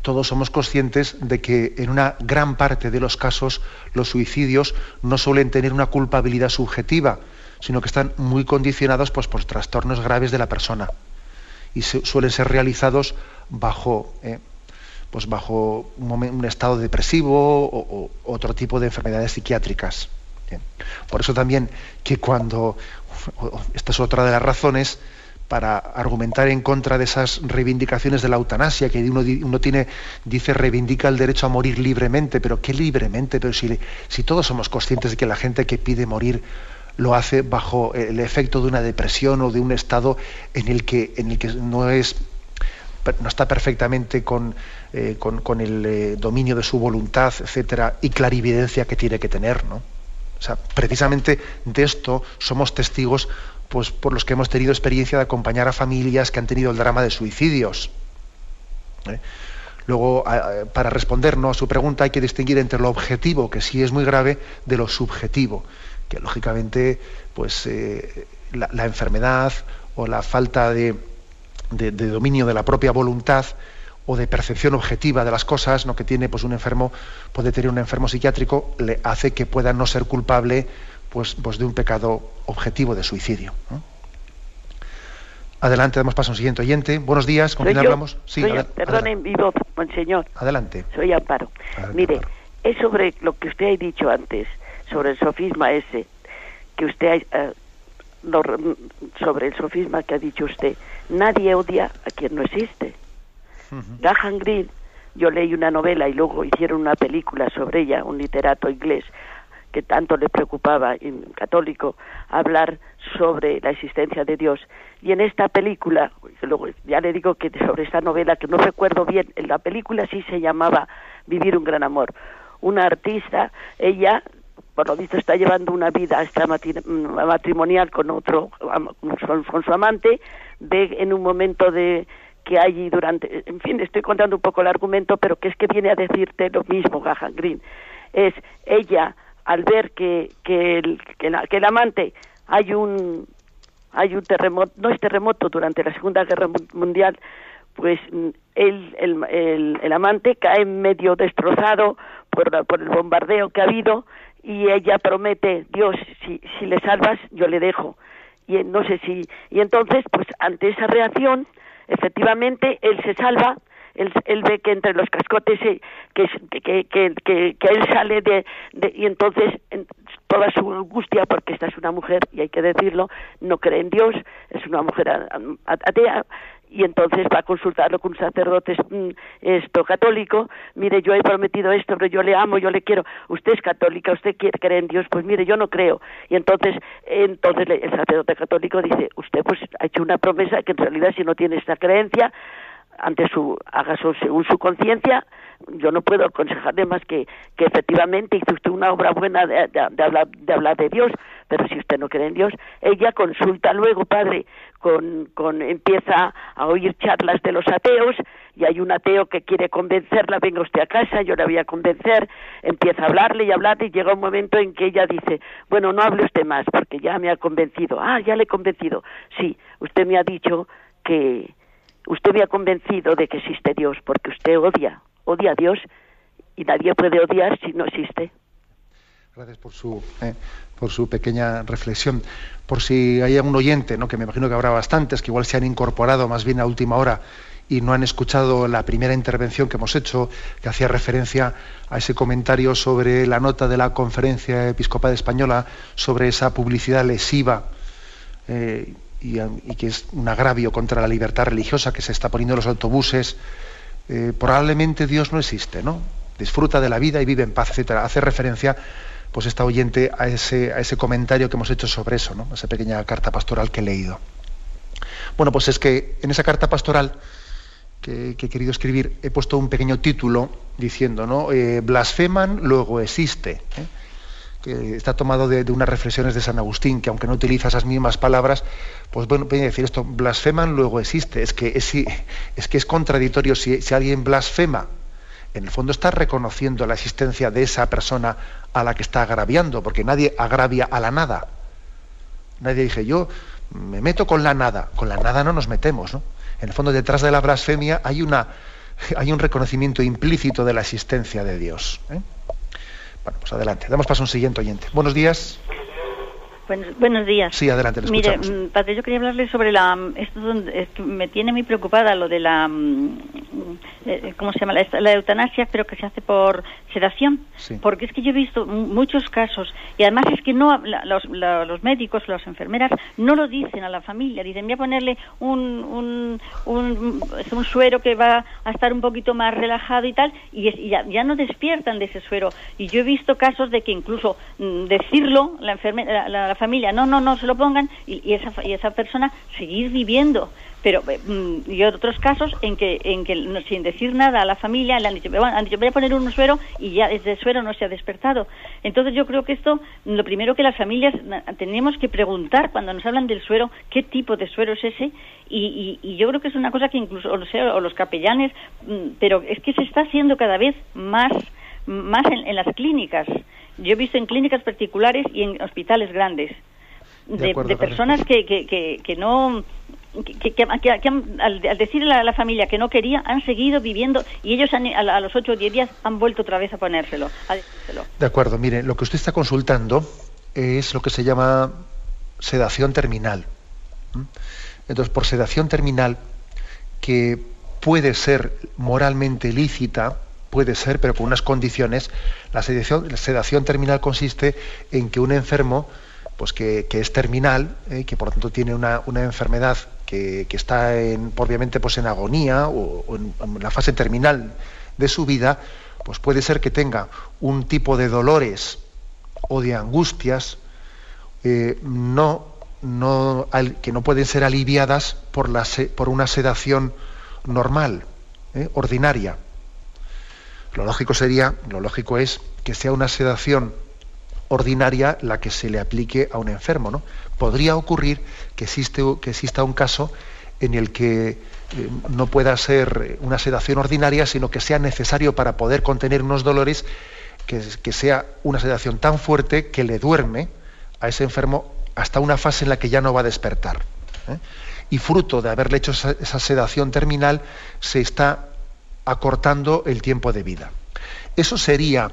todos somos conscientes de que en una gran parte de los casos los suicidios no suelen tener una culpabilidad subjetiva, sino que están muy condicionados pues, por trastornos graves de la persona y suelen ser realizados bajo, eh, pues bajo un, estado depresivo o, otro tipo de enfermedades psiquiátricas. Por eso también que cuando, esta es otra de las razones, para argumentar en contra de esas reivindicaciones de la eutanasia, que uno, tiene, dice, reivindica el derecho a morir libremente, pero ¿qué libremente? Pero si, todos somos conscientes de que la gente que pide morir lo hace bajo el efecto de una depresión o de un estado en el que, no, es, no está perfectamente con, eh, el eh, dominio de su voluntad, etcétera, y clarividencia que tiene que tener. ¿no? O sea, precisamente de esto somos testigos pues por los que hemos tenido experiencia de acompañar a familias que han tenido el drama de suicidios. ¿eh? Luego, para respondernos a su pregunta hay que distinguir entre lo objetivo, que sí es muy grave, de lo subjetivo, que lógicamente pues, eh, la, enfermedad o la falta de, dominio de la propia voluntad o de percepción objetiva de las cosas, ¿no? que tiene pues, un enfermo, puede tener un enfermo psiquiátrico, le hace que pueda no ser culpable pues, pues de un pecado objetivo de suicidio. Adelante, damos paso a un siguiente oyente. Buenos días, ¿con quién hablamos? Sí, Perdonen mi voz, monseñor. Adelante. Soy Amparo. Mire, es sobre lo que usted ha dicho antes, sobre el sofisma ese, que usted ha, eh, sobre el sofisma que ha dicho usted. Nadie odia a quien no existe. Graham Greene, yo leí una novela y luego hicieron una película sobre ella, un literato inglés, que tanto le preocupaba, católico, hablar sobre la existencia de Dios. Y en esta película, luego ya le digo que sobre esta novela, que no recuerdo bien, en la película sí se llamaba Vivir un gran amor. Una artista, ella, por lo visto, está llevando una vida matrimonial con otro, con su amante, ve en un momento de que hay durante, en fin, estoy contando un poco el argumento, pero que es que viene a decirte lo mismo, Gahan Green. Es ella al ver que, que, el, que, el amante hay un hay un terremoto, no es terremoto durante la Segunda Guerra Mundial, pues mm, el, el, el, amante cae medio destrozado por, por, el bombardeo que ha habido y ella promete, Dios, si, si le salvas, yo le dejo. Y no sé si, y entonces, pues ante esa reacción, efectivamente, él se salva él, ve que entre los cascotes que, que, que, que, él sale de, y entonces toda su angustia, porque esta es una mujer, y hay que decirlo, no cree en Dios, es una mujer atea, y entonces va a consultarlo con un sacerdote mm, esto católico, mire, yo he prometido esto, pero yo le amo, yo le quiero, usted es católica, usted quiere creer en Dios, pues mire, yo no creo. Y entonces, entonces el sacerdote católico dice, usted pues ha hecho una promesa que en realidad si no tiene esta creencia, ante su, haga según su conciencia, yo no puedo aconsejarle más que, que efectivamente hizo usted una obra buena de, de, hablar, de hablar de Dios, pero si usted no cree en Dios, ella consulta luego, padre, con, con, empieza a oír charlas de los ateos y hay un ateo que quiere convencerla, venga usted a casa, yo la voy a convencer, empieza a hablarle y hablarle y llega un momento en que ella dice, bueno, no hable usted más porque ya me ha convencido, ah, ya le he convencido, sí, usted me ha dicho que, Usted me ha convencido de que existe Dios, porque usted odia, odia a Dios y nadie puede odiar si no existe. Gracias por su, eh, por su pequeña reflexión. Por si hay algún oyente, ¿no? que me imagino que habrá bastantes, que igual se han incorporado más bien a última hora y no han escuchado la primera intervención que hemos hecho, que hacía referencia a ese comentario sobre la nota de la Conferencia Episcopal Española, sobre esa publicidad lesiva. Eh, y, que es un agravio contra la libertad religiosa que se está poniendo en los autobuses, eh, probablemente Dios no existe, ¿no? Disfruta de la vida y vive en paz, etcétera. Hace referencia, pues, esta oyente a ese, a ese comentario que hemos hecho sobre eso, ¿no? Esa pequeña carta pastoral que he leído. Bueno, pues es que en esa carta pastoral que, he querido escribir he puesto un pequeño título diciendo, ¿no? Eh, blasfeman, luego existe. ¿eh? Está tomado de, unas reflexiones de San Agustín, que aunque no utiliza esas mismas palabras, pues bueno, puede decir esto, blasfeman luego existe, es que es, es, que es contradictorio si, alguien blasfema, en el fondo está reconociendo la existencia de esa persona a la que está agraviando, porque nadie agravia a la nada. Nadie dice, yo me meto con la nada. Con la nada no nos metemos, ¿no? En el fondo, detrás de la blasfemia hay, una, hay un reconocimiento implícito de la existencia de Dios. ¿eh? Bueno, pues adelante. Damos paso a un siguiente oyente. Buenos días. Buenos, días. Sí, adelante, le Mire, mm, padre, yo quería hablarle sobre la... Esto donde, me tiene muy preocupada lo de la... Mm, eh, ¿Cómo se llama? La, eutanasia, pero que se hace por sedación. Porque es que yo he visto muchos casos, y además es que no los, los médicos, las enfermeras, no lo dicen a la familia. Dicen, voy a ponerle un, un, un, un suero que va a estar un poquito más relajado y tal, y, ya, ya, no despiertan de ese suero. Y yo he visto casos de que incluso mm, decirlo, la, enfermera, la familia, no, no, no se lo pongan y, esa, y esa persona seguir viviendo. Pero eh, mm, y otros casos en que, en que sin decir nada a la familia le han dicho, han dicho, voy a poner un suero y ya ese suero no se ha despertado. Entonces yo creo que esto, lo primero que las familias tenemos que preguntar cuando nos hablan del suero, qué tipo de suero es ese y, y, yo creo que es una cosa que incluso, o, sea, o los capellanes, mm, pero es que se está haciendo cada vez más, más en las clínicas. Yo he visto en clínicas particulares y en hospitales grandes de, personas que, que, que, no que, al, decirle a la familia que no quería, han seguido viviendo y ellos a, los 8 o 10 días han vuelto otra vez a ponérselo, De acuerdo, mire, lo que usted está consultando es lo que se llama sedación terminal. Entonces, por sedación terminal, que puede ser moralmente lícita, puede ser, pero con unas condiciones. La sedación, terminal consiste en que un enfermo, pues que, es terminal, eh, que por lo tanto tiene una, enfermedad que, está en, obviamente pues en agonía o, en, la fase terminal de su vida, pues puede ser que tenga un tipo de dolores o de angustias eh, que no pueden ser aliviadas por una sedación normal, eh, ordinaria. Lo lógico sería, lo lógico es que sea una sedación ordinaria la que se le aplique a un enfermo. ¿no? Podría ocurrir que, exista un caso en el que eh, no pueda ser una sedación ordinaria, sino que sea necesario para poder contener unos dolores, que, sea una sedación tan fuerte que le duerme a ese enfermo hasta una fase en la que ya no va a despertar. ¿eh? Y fruto de haberle hecho esa sedación terminal, se está acortando el tiempo de vida. Eso sería,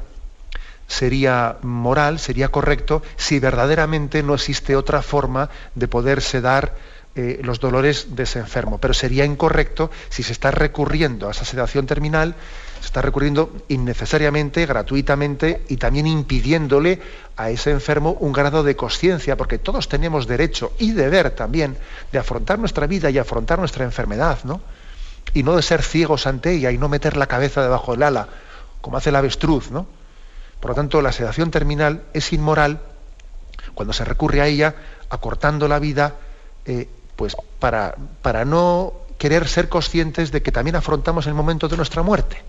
sería moral, sería correcto, si verdaderamente no existe otra forma de poder sedar eh, los dolores de ese enfermo. Pero sería incorrecto si se está recurriendo a esa sedación terminal, se está recurriendo innecesariamente, gratuitamente y también impidiéndole a ese enfermo un grado de conciencia, porque todos tenemos derecho y deber también de afrontar nuestra vida y afrontar nuestra enfermedad, ¿no? Y no de ser ciegos ante ella y no meter la cabeza debajo del ala, como hace el avestruz, ¿no? Por lo tanto, la sedación terminal es inmoral cuando se recurre a ella, acortando la vida, eh, pues para, para no querer ser conscientes de que también afrontamos el momento de nuestra muerte.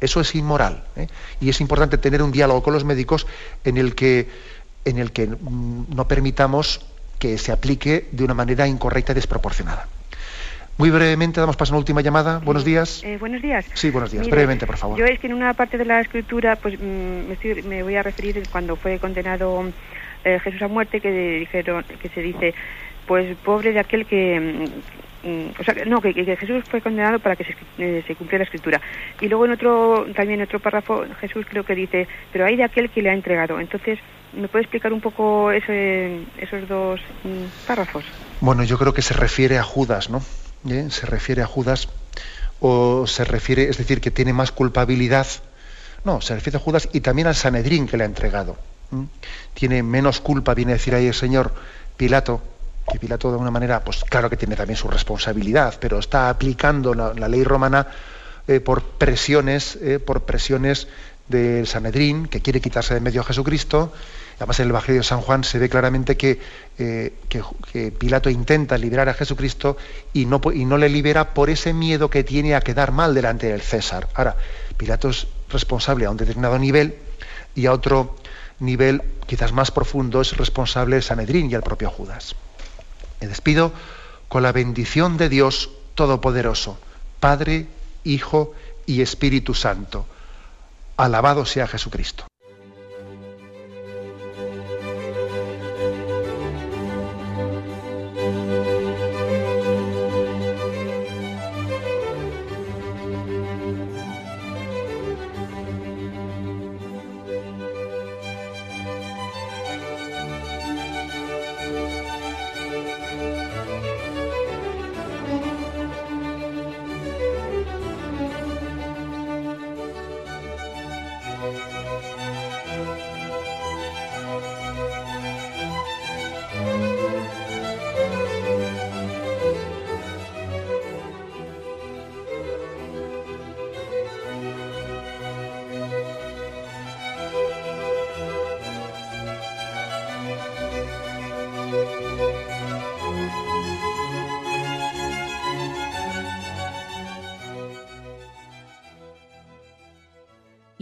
Eso es inmoral. ¿eh? Y es importante tener un diálogo con los médicos en el que, en el que mm, no permitamos que se aplique de una manera incorrecta y desproporcionada. Muy brevemente damos paso a una última llamada. Buenos días. Eh, buenos días. Sí, buenos días. brevemente, por favor. Yo es que en una parte de la escritura, pues mm, me, voy a referir cuando fue condenado eh, Jesús a muerte, que dijeron, que se dice, pues pobre de aquel que mm, mm, o sea, no, que, Jesús fue condenado para que se, eh, se, cumpliera la escritura. Y luego en otro, también en otro párrafo, Jesús creo que dice, pero hay de aquel que le ha entregado. Entonces, ¿me puede explicar un poco ese, esos dos párrafos? Bueno, yo creo que se refiere a Judas, ¿no? ¿Eh? se refiere a Judas o se refiere, es decir, que tiene más culpabilidad. No, se refiere a Judas y también al Sanedrín que le ha entregado. Tiene menos culpa, viene a decir ahí el Señor Pilato, que Pilato de alguna manera, pues claro que tiene también su responsabilidad, pero está aplicando la, ley romana eh, por presiones, eh, por presiones del Sanedrín, que quiere quitarse de medio a Jesucristo, Además, en el Evangelio de San Juan se ve claramente eh, que, Pilato intenta liberar a Jesucristo y no, y no le libera por ese miedo que tiene a quedar mal delante del César. Ahora, Pilato es responsable a un determinado nivel y a otro nivel quizás más profundo es responsable el Sanedrín y el propio Judas. Me despido con la bendición de Dios Todopoderoso, Padre, Hijo y Espíritu Santo. Alabado sea Jesucristo.